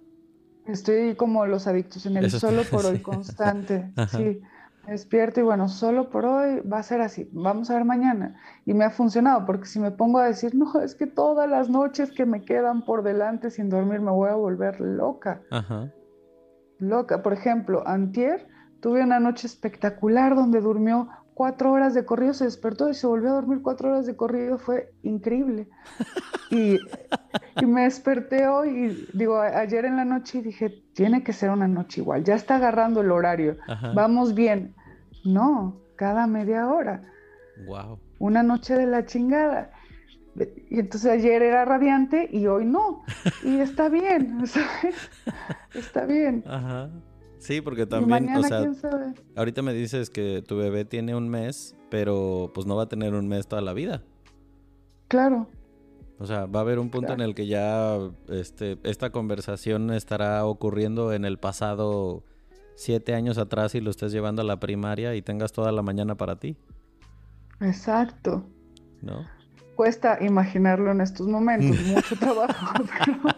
Speaker 2: Estoy como los adictos en el solo por hoy constante. *laughs* Sí, despierto y bueno, solo por hoy va a ser así, vamos a ver mañana. Y me ha funcionado, porque si me pongo a decir, no, es que todas las noches que me quedan por delante sin dormir me voy a volver loca. Ajá. Loca. Por ejemplo, antier Tuve una noche espectacular donde durmió cuatro horas de corrido, se despertó y se volvió a dormir cuatro horas de corrido, fue increíble. Y, *laughs* me desperté hoy y digo, ayer en la noche y dije, tiene que ser una noche igual, ya está agarrando el horario, vamos bien. No, cada media hora. Wow. Una noche de la chingada. Y entonces ayer era radiante y hoy no. Y está bien, *laughs* ¿sabes? Está bien. Ajá.
Speaker 1: Sí, porque también, o sea, ahorita me dices que tu bebé tiene un mes, pero pues no va a tener un mes toda la vida.
Speaker 2: Claro.
Speaker 1: O sea, va a haber un punto en el que ya este, esta conversación estará ocurriendo en el pasado siete años atrás y lo estés llevando a la primaria y tengas toda la mañana para ti.
Speaker 2: Exacto. ¿No? Cuesta imaginarlo en estos momentos, mucho *laughs* trabajo, pero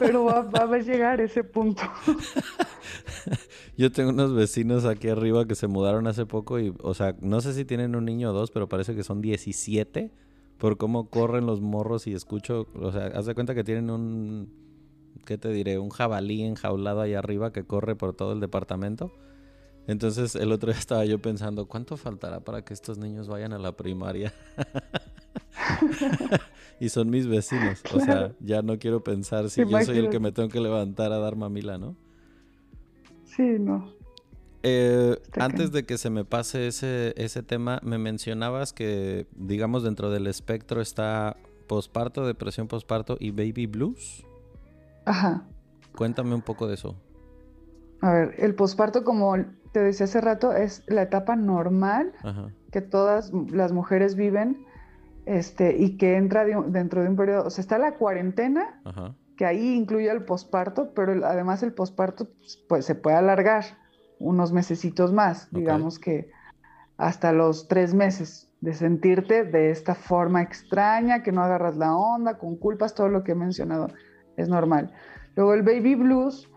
Speaker 2: pero va, a llegar ese punto. *laughs*
Speaker 1: Yo tengo unos vecinos aquí arriba que se mudaron hace poco y, o sea, no sé si tienen un niño o dos, pero parece que son 17 por cómo corren los morros y escucho, o sea, haz de cuenta que tienen un, ¿qué te diré? Un jabalí enjaulado ahí arriba que corre por todo el departamento. Entonces el otro día estaba yo pensando, ¿cuánto faltará para que estos niños vayan a la primaria? *laughs* y son mis vecinos. O sea, ya no quiero pensar si yo soy el que me tengo que levantar a dar mamila, ¿no?
Speaker 2: Sí, no.
Speaker 1: Eh, antes de que se me pase ese, ese tema, me mencionabas que, digamos, dentro del espectro está posparto, depresión posparto y baby blues.
Speaker 2: Ajá.
Speaker 1: Cuéntame un poco de eso.
Speaker 2: A ver, el posparto, como te decía hace rato, es la etapa normal que todas las mujeres viven este, y que entra dentro de un periodo, o sea, está la cuarentena, que ahí incluye el posparto, pero además el posparto pues, pues, se puede alargar unos mesecitos más, digamos que hasta los tres meses de sentirte de esta forma extraña, que no agarras la onda, con culpas, todo lo que he mencionado es normal. Luego el baby blues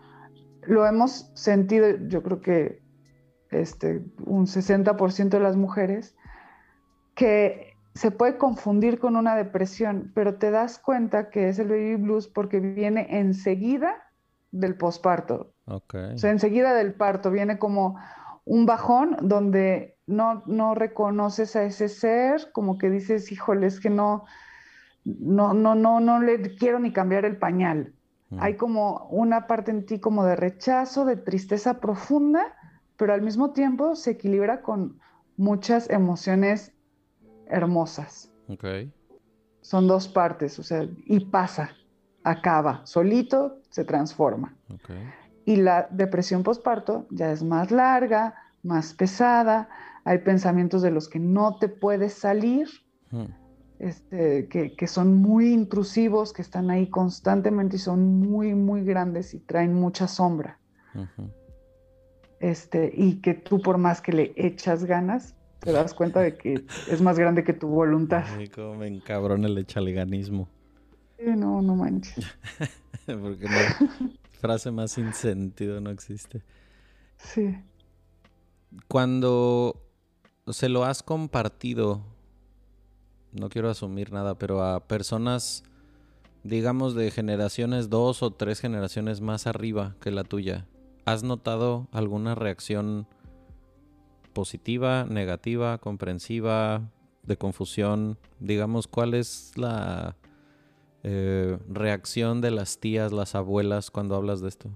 Speaker 2: lo hemos sentido, yo creo que este, un 60% de las mujeres, que se puede confundir con una depresión, pero te das cuenta que es el baby blues porque viene enseguida del posparto.
Speaker 1: Okay.
Speaker 2: O sea, enseguida del parto viene como un bajón donde no, no reconoces a ese ser, como que dices, híjole, es que no, no, no, no, no le quiero ni cambiar el pañal. Hay como una parte en ti como de rechazo, de tristeza profunda, pero al mismo tiempo se equilibra con muchas emociones hermosas.
Speaker 1: Okay.
Speaker 2: Son dos partes, o sea, y pasa, acaba, solito se transforma.
Speaker 1: Okay.
Speaker 2: Y la depresión postparto ya es más larga, más pesada, hay pensamientos de los que no te puedes salir. Este, que, son muy intrusivos, que están ahí constantemente y son muy, muy grandes y traen mucha sombra. este, y que tú por más que le echas ganas, te das cuenta de que es más grande que tu voluntad.
Speaker 1: Ay, cómo me encabrona el echaleganismo.
Speaker 2: no, no manches. *laughs*
Speaker 1: Porque no, frase más sin sentido no existe.
Speaker 2: Sí.
Speaker 1: Cuando se lo has compartido, no quiero asumir nada, pero a personas, digamos, de generaciones dos o tres generaciones más arriba que la tuya, ¿has notado alguna reacción positiva, negativa, comprensiva, de confusión? Digamos, ¿cuál es la eh, reacción de las tías, las abuelas cuando hablas de esto?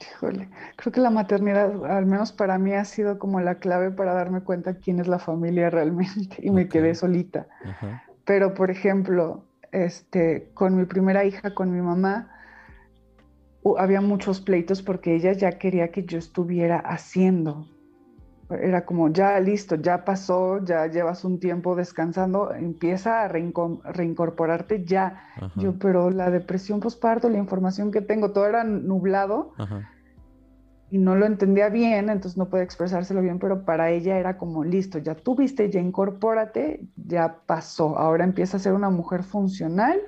Speaker 2: Híjole, creo que la maternidad, al menos para mí, ha sido como la clave para darme cuenta quién es la familia realmente y me quedé solita. Pero, por ejemplo, este, con mi primera hija, con mi mamá, había muchos pleitos porque ella ya quería que yo estuviera haciendo, era como, ya listo, ya pasó, ya llevas un tiempo descansando, empieza a reincorporarte ya. Yo, pero la depresión postparto, la información que tengo, todo era nublado y no lo entendía bien, entonces no puede expresárselo bien, pero para ella era como, listo, ya tuviste, ya incorpórate, ya pasó. Ahora empieza a ser una mujer funcional,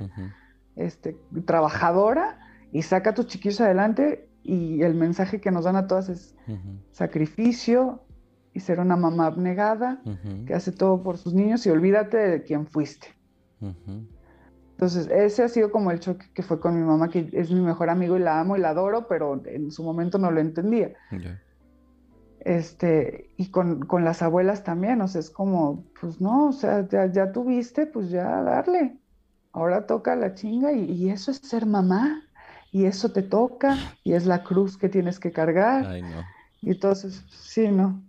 Speaker 2: este, trabajadora y saca a tus chiquillos adelante y el mensaje que nos dan a todas es sacrificio, y ser una mamá abnegada que hace todo por sus niños y olvídate de quién fuiste. Entonces, ese ha sido como el choque que fue con mi mamá, que es mi mejor amigo y la amo y la adoro, pero en su momento no lo entendía. Este, y con, las abuelas también, o sea, es como, pues no, o sea, ya, tuviste, pues ya darle. Ahora toca la chinga y, y, eso es ser mamá, y eso te toca, y es la cruz que tienes que cargar.
Speaker 1: Ay, no.
Speaker 2: Y entonces, sí, no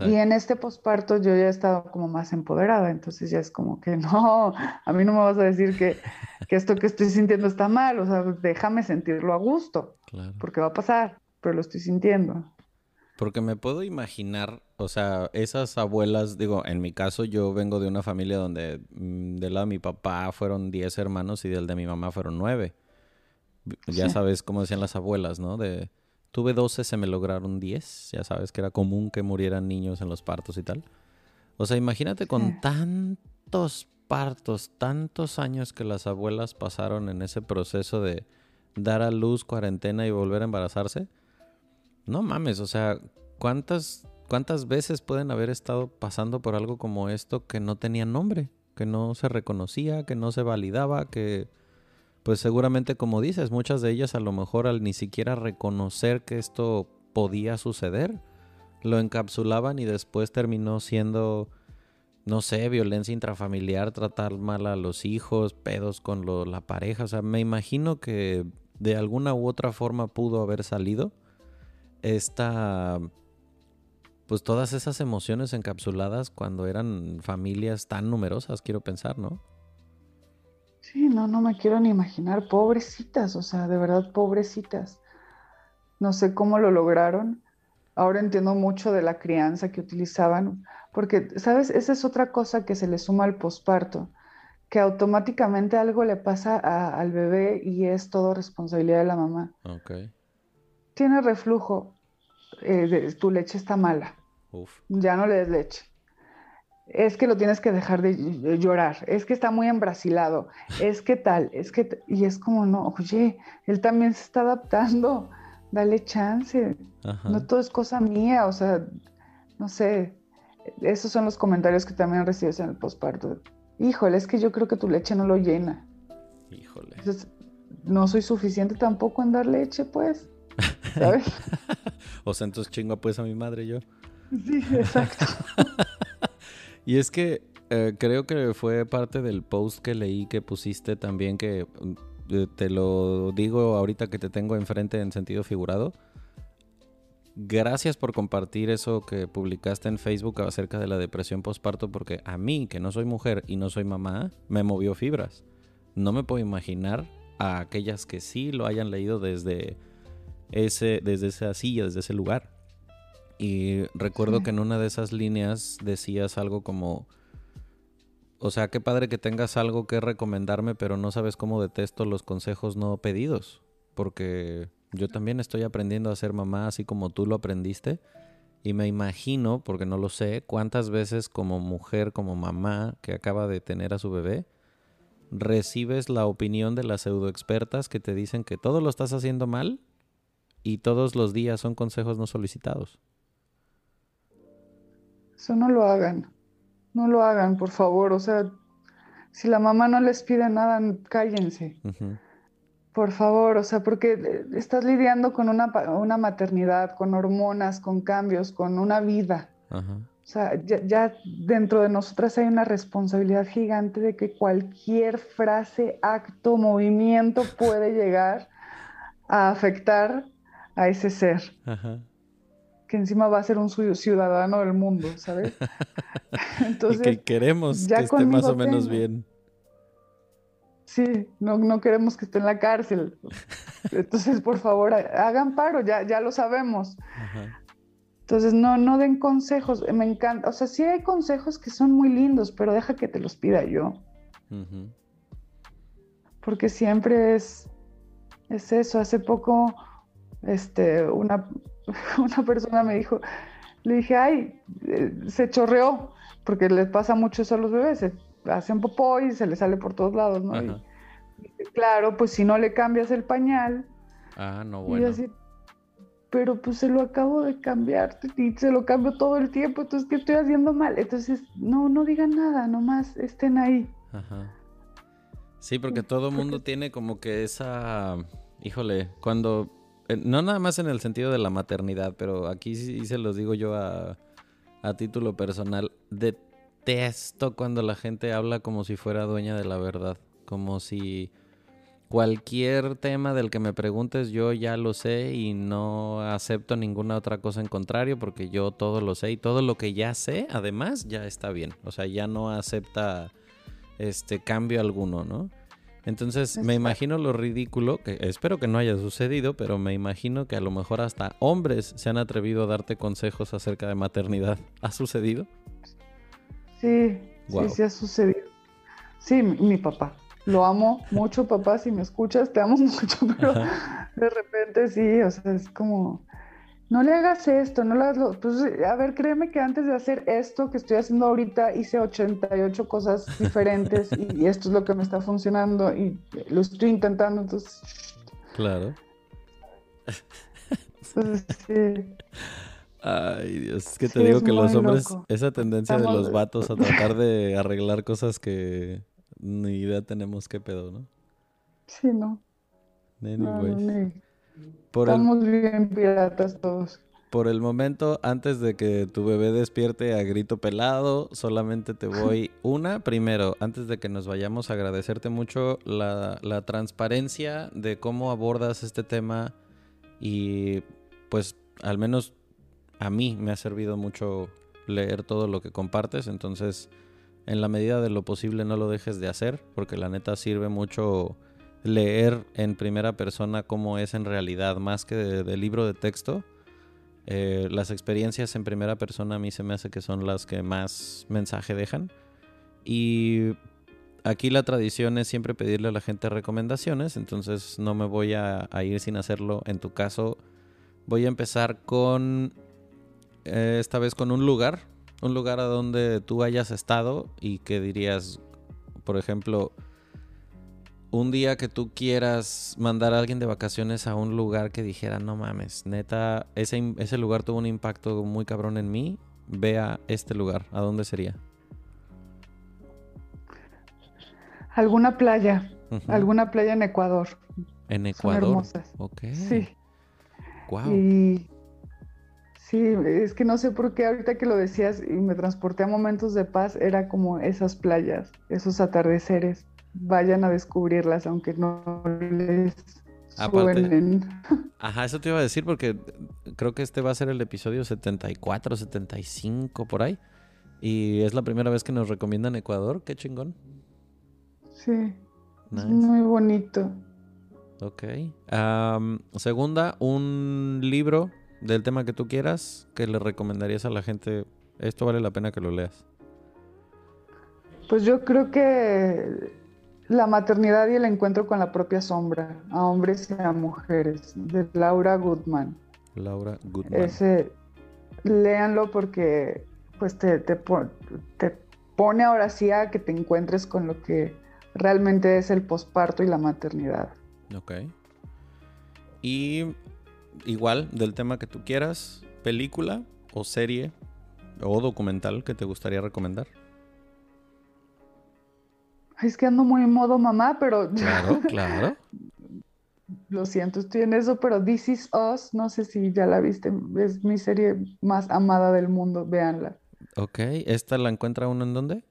Speaker 2: y en este posparto yo ya he estado como más empoderada, entonces ya es como que *laughs* no, a mí no me vas a decir que, esto que estoy sintiendo está mal, o sea, déjame sentirlo a gusto, porque va a pasar, pero lo estoy sintiendo.
Speaker 1: Porque me puedo imaginar, o sea, esas abuelas, digo, en mi caso yo vengo de una familia donde mm, del lado de mi papá fueron 10 hermanos y del de mi mamá fueron 9. Ya sabes cómo decían las abuelas, ¿no? De Tuve 12, se me lograron 10. Ya sabes que era común que murieran niños en los partos y tal. O sea, imagínate con tantos partos, tantos años que las abuelas pasaron en ese proceso de dar a luz, cuarentena y volver a embarazarse. No mames, o sea, ¿cuántas, cuántas veces pueden haber estado pasando por algo como esto que no tenía nombre, que no se reconocía, que no se validaba, que pues seguramente como dices, muchas de ellas a lo mejor al ni siquiera reconocer que esto podía suceder, lo encapsulaban y después terminó siendo no sé, violencia intrafamiliar, tratar mal a los hijos, pedos con la pareja. O sea, me imagino que de alguna u otra forma pudo haber salido esta, pues todas esas emociones encapsuladas cuando eran familias tan numerosas, quiero pensar, ¿no?
Speaker 2: Sí, no, no me quiero ni imaginar, pobrecitas, o sea, de verdad, pobrecitas. No sé cómo lo lograron. Ahora entiendo mucho de la crianza que utilizaban, porque, ¿sabes? Esa es otra cosa que se le suma al posparto, que automáticamente algo le pasa al bebé y es todo responsabilidad de la mamá.
Speaker 1: Ok.
Speaker 2: Tiene reflujo, eh, tu leche está mala,
Speaker 1: Uf.
Speaker 2: ya no le des leche. Es que lo tienes que dejar de llorar, es que está muy embrasilado, es que tal, es que... Y es como, no, oye, él también se está adaptando, dale chance, no todo es cosa mía, o sea, no sé, esos son los comentarios que también recibes en el posparto. Híjole, es que yo creo que tu leche no lo llena.
Speaker 1: Híjole.
Speaker 2: Entonces, no soy suficiente tampoco en dar leche, pues. ¿Sabes? *laughs*
Speaker 1: o sea, entonces chingo pues a mi madre yo.
Speaker 2: Sí, exacto. *laughs*
Speaker 1: y es que eh, creo que fue parte del post que leí que pusiste también que eh, te lo digo ahorita que te tengo enfrente en sentido figurado. Gracias por compartir eso que publicaste en Facebook acerca de la depresión postparto porque a mí, que no soy mujer y no soy mamá, me movió fibras. No me puedo imaginar a aquellas que sí lo hayan leído desde ese, desde esa silla, desde ese lugar. Y recuerdo que en una de esas líneas decías algo como, o sea, qué padre que tengas algo que recomendarme, pero no sabes cómo detesto los consejos no pedidos, porque yo también estoy aprendiendo a ser mamá así como tú lo aprendiste. Y me imagino, porque no lo sé, cuántas veces como mujer, como mamá que acaba de tener a su bebé, recibes la opinión de las pseudoexpertas que te dicen que todo lo estás haciendo mal y todos los días son consejos no solicitados.
Speaker 2: Eso no lo hagan, no lo hagan, por favor. O sea, si la mamá no les pide nada, cállense. Por favor, o sea, porque eh, estás lidiando con una, una maternidad, con hormonas, con cambios, con una vida. O sea, ya, ya, dentro de nosotras hay una responsabilidad gigante de que cualquier frase, acto, movimiento puede llegar a afectar a ese ser. Que encima va a ser un ciudadano del mundo, ¿sabes? *laughs*
Speaker 1: Entonces, y que queremos que esté más o menos bien.
Speaker 2: Sí, no, no queremos que esté en la cárcel. *laughs* Entonces, por favor, hagan paro, ya, ya lo sabemos. Entonces, no, no den consejos. Me encanta. O sea, sí hay consejos que son muy lindos, pero deja que te los pida yo. Porque siempre es, es eso. Hace poco este, una, *laughs* una persona me dijo, le dije, ay, eh, se chorreó, porque les pasa mucho eso a los bebés, se hacen popó y se les sale por todos lados, ¿no? Y, claro, pues si no le cambias el pañal.
Speaker 1: Ah, no, bueno.
Speaker 2: pero pues se lo acabo de cambiar y se lo cambio todo el tiempo, entonces, ¿qué estoy haciendo mal? Entonces, no, no digan nada, nomás estén ahí. Ajá.
Speaker 1: Sí, porque todo el mundo tiene como que esa, híjole, cuando no nada más en el sentido de la maternidad, pero aquí sí se los digo yo a, a título personal. Detesto cuando la gente habla como si fuera dueña de la verdad. Como si cualquier tema del que me preguntes yo ya lo sé y no acepto ninguna otra cosa en contrario porque yo todo lo sé y todo lo que ya sé además ya está bien. O sea, ya no acepta este cambio alguno, ¿no? Entonces me imagino lo ridículo, que espero que no haya sucedido, pero me imagino que a lo mejor hasta hombres se han atrevido a darte consejos acerca de maternidad. ¿Ha sucedido?
Speaker 2: Sí, sí, sí ha sucedido. Sí, mi, papá. Lo amo mucho, papá. Si me escuchas, te amo *laughs* mucho, pero de repente sí, o sea, es como, no le hagas esto, no le hagas Pues, a ver, créeme que antes de hacer esto que estoy haciendo ahorita, hice 88 cosas diferentes y, esto es lo que me está funcionando y lo estoy intentando, entonces...
Speaker 1: Claro.
Speaker 2: sí.
Speaker 1: Ay, Dios, es que te digo que los hombres, esa tendencia de los vatos a tratar de arreglar cosas que ni idea tenemos qué pedo, ¿no?
Speaker 2: Sí, no. Anyways. Estamos bien piratas todos.
Speaker 1: por el momento, antes de que tu bebé despierte a grito pelado, solamente te voy *laughs* una. Primero, antes de que nos vayamos, agradecerte mucho la, la transparencia de cómo abordas este tema y pues al menos a mí me ha servido mucho leer todo lo que compartes, entonces en la medida de lo posible no lo dejes de hacer, porque la neta sirve mucho leer en primera persona cómo es en realidad, más que de, libro de texto. Eh, las experiencias en primera persona a mí se me hace que son las que más mensaje dejan. Y aquí la tradición es siempre pedirle a la gente recomendaciones, entonces no me voy a, ir sin hacerlo. En tu caso, voy a empezar con, eh, esta vez con un lugar, un lugar a donde tú hayas estado y que dirías, por ejemplo, un día que tú quieras mandar a alguien de vacaciones a un lugar que dijera, no mames, neta, ese, ese lugar tuvo un impacto muy cabrón en mí, vea este lugar, ¿a dónde sería?
Speaker 2: Alguna playa, alguna playa en Ecuador.
Speaker 1: En Ecuador.
Speaker 2: Son hermosas.
Speaker 1: Ok.
Speaker 2: Sí.
Speaker 1: Wow.
Speaker 2: Y sí, es que no sé por qué ahorita que lo decías y me transporté a momentos de paz, era como esas playas, esos atardeceres vayan a descubrirlas, aunque no les suenen.
Speaker 1: Ajá, eso te iba a decir porque creo que este va a ser el episodio 74, 75 por ahí. Y es la primera vez que nos recomiendan Ecuador, qué chingón.
Speaker 2: Sí. Es muy bonito.
Speaker 1: Ok. segunda, un libro del tema que tú quieras que le recomendarías a la gente. Esto vale la pena que lo leas.
Speaker 2: Pues yo creo que la maternidad y el encuentro con la propia sombra, a hombres y a mujeres, de Laura Goodman.
Speaker 1: Laura Goodman.
Speaker 2: Ese, léanlo porque pues te, te, te pone ahora sí a que te encuentres con lo que realmente es el posparto y la maternidad.
Speaker 1: Ok. Y igual, del tema que tú quieras, película o serie o documental que te gustaría recomendar.
Speaker 2: Es que ando muy en modo mamá, pero...
Speaker 1: Claro, *laughs* claro.
Speaker 2: Lo siento, estoy en eso, pero This Is Us, no sé si ya la viste, es mi serie más amada del mundo, véanla.
Speaker 1: Ok, ¿esta la encuentra uno en dónde?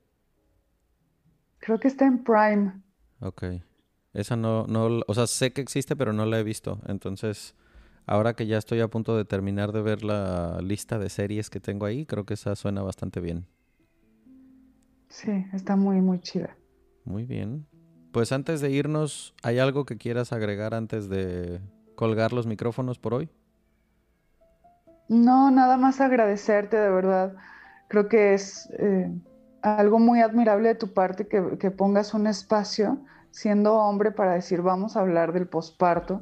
Speaker 2: Creo que está en Prime.
Speaker 1: Ok. Esa no, no, o sea, sé que existe, pero no la he visto. Entonces, ahora que ya estoy a punto de terminar de ver la lista de series que tengo ahí, creo que esa suena bastante bien.
Speaker 2: Sí, está muy, muy chida.
Speaker 1: Muy bien. Pues antes de irnos, ¿hay algo que quieras agregar antes de colgar los micrófonos por hoy?
Speaker 2: No, nada más agradecerte, de verdad. Creo que es eh, algo muy admirable de tu parte que, que, pongas un espacio siendo hombre para decir vamos a hablar del posparto,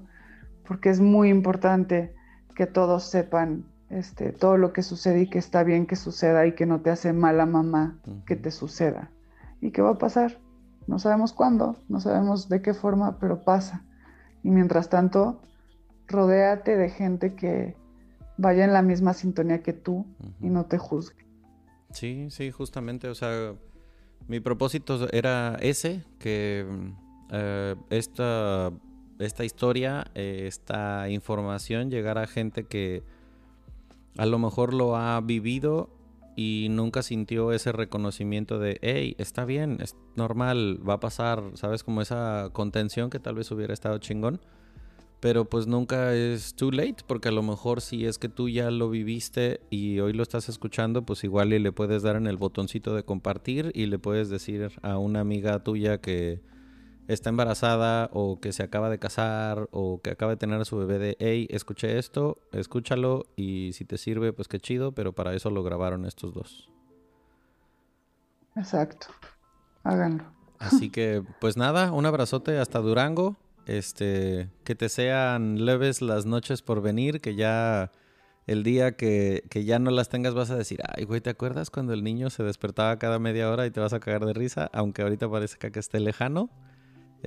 Speaker 2: porque es muy importante que todos sepan este, todo lo que sucede y que está bien que suceda y que no te hace mala mamá que te suceda. ¿Y qué va a pasar? No sabemos cuándo, no sabemos de qué forma, pero pasa. Y mientras tanto, rodéate de gente que vaya en la misma sintonía que tú y no te juzgue.
Speaker 1: Sí, sí, justamente, o sea, mi propósito era ese, que eh, esta, esta historia, eh, esta información llegara a gente que a lo mejor lo ha vivido y nunca sintió ese reconocimiento de, hey, está bien, es normal, va a pasar, ¿sabes? Como esa contención que tal vez hubiera estado chingón. Pero pues nunca es too late, porque a lo mejor si es que tú ya lo viviste y hoy lo estás escuchando, pues igual y le puedes dar en el botoncito de compartir y le puedes decir a una amiga tuya que está embarazada o que se acaba de casar o que acaba de tener a su bebé de, hey, escuché esto, escúchalo y si te sirve, pues qué chido, pero para eso lo grabaron estos dos.
Speaker 2: Exacto, háganlo.
Speaker 1: Así que, pues nada, un abrazote hasta Durango. Este, que te sean leves las noches por venir, que ya el día que, que, ya no las tengas vas a decir, ay, güey, ¿te acuerdas cuando el niño se despertaba cada media hora y te vas a cagar de risa? Aunque ahorita parece que esté lejano.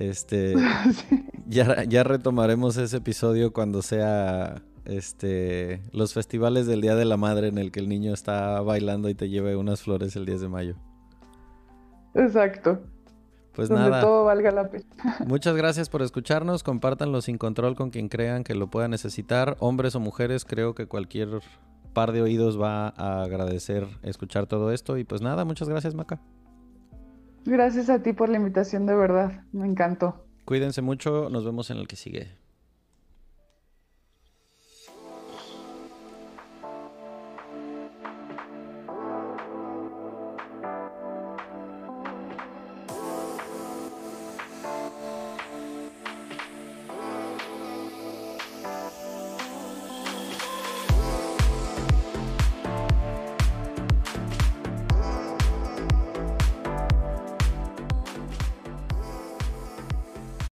Speaker 1: Este, *laughs* ya, ya retomaremos ese episodio cuando sea este, los festivales del Día de la Madre en el que el niño está bailando y te lleve unas flores el 10 de mayo.
Speaker 2: Exacto.
Speaker 1: Pues
Speaker 2: Donde
Speaker 1: nada.
Speaker 2: todo valga la pena. *laughs*
Speaker 1: Muchas gracias por escucharnos. Compártanlo sin control con quien crean que lo pueda necesitar. Hombres o mujeres, creo que cualquier par de oídos va a agradecer escuchar todo esto. Y pues nada, muchas gracias, Maca.
Speaker 2: Gracias a ti por la invitación, de verdad. Me encantó.
Speaker 1: Cuídense mucho, nos vemos en el que sigue.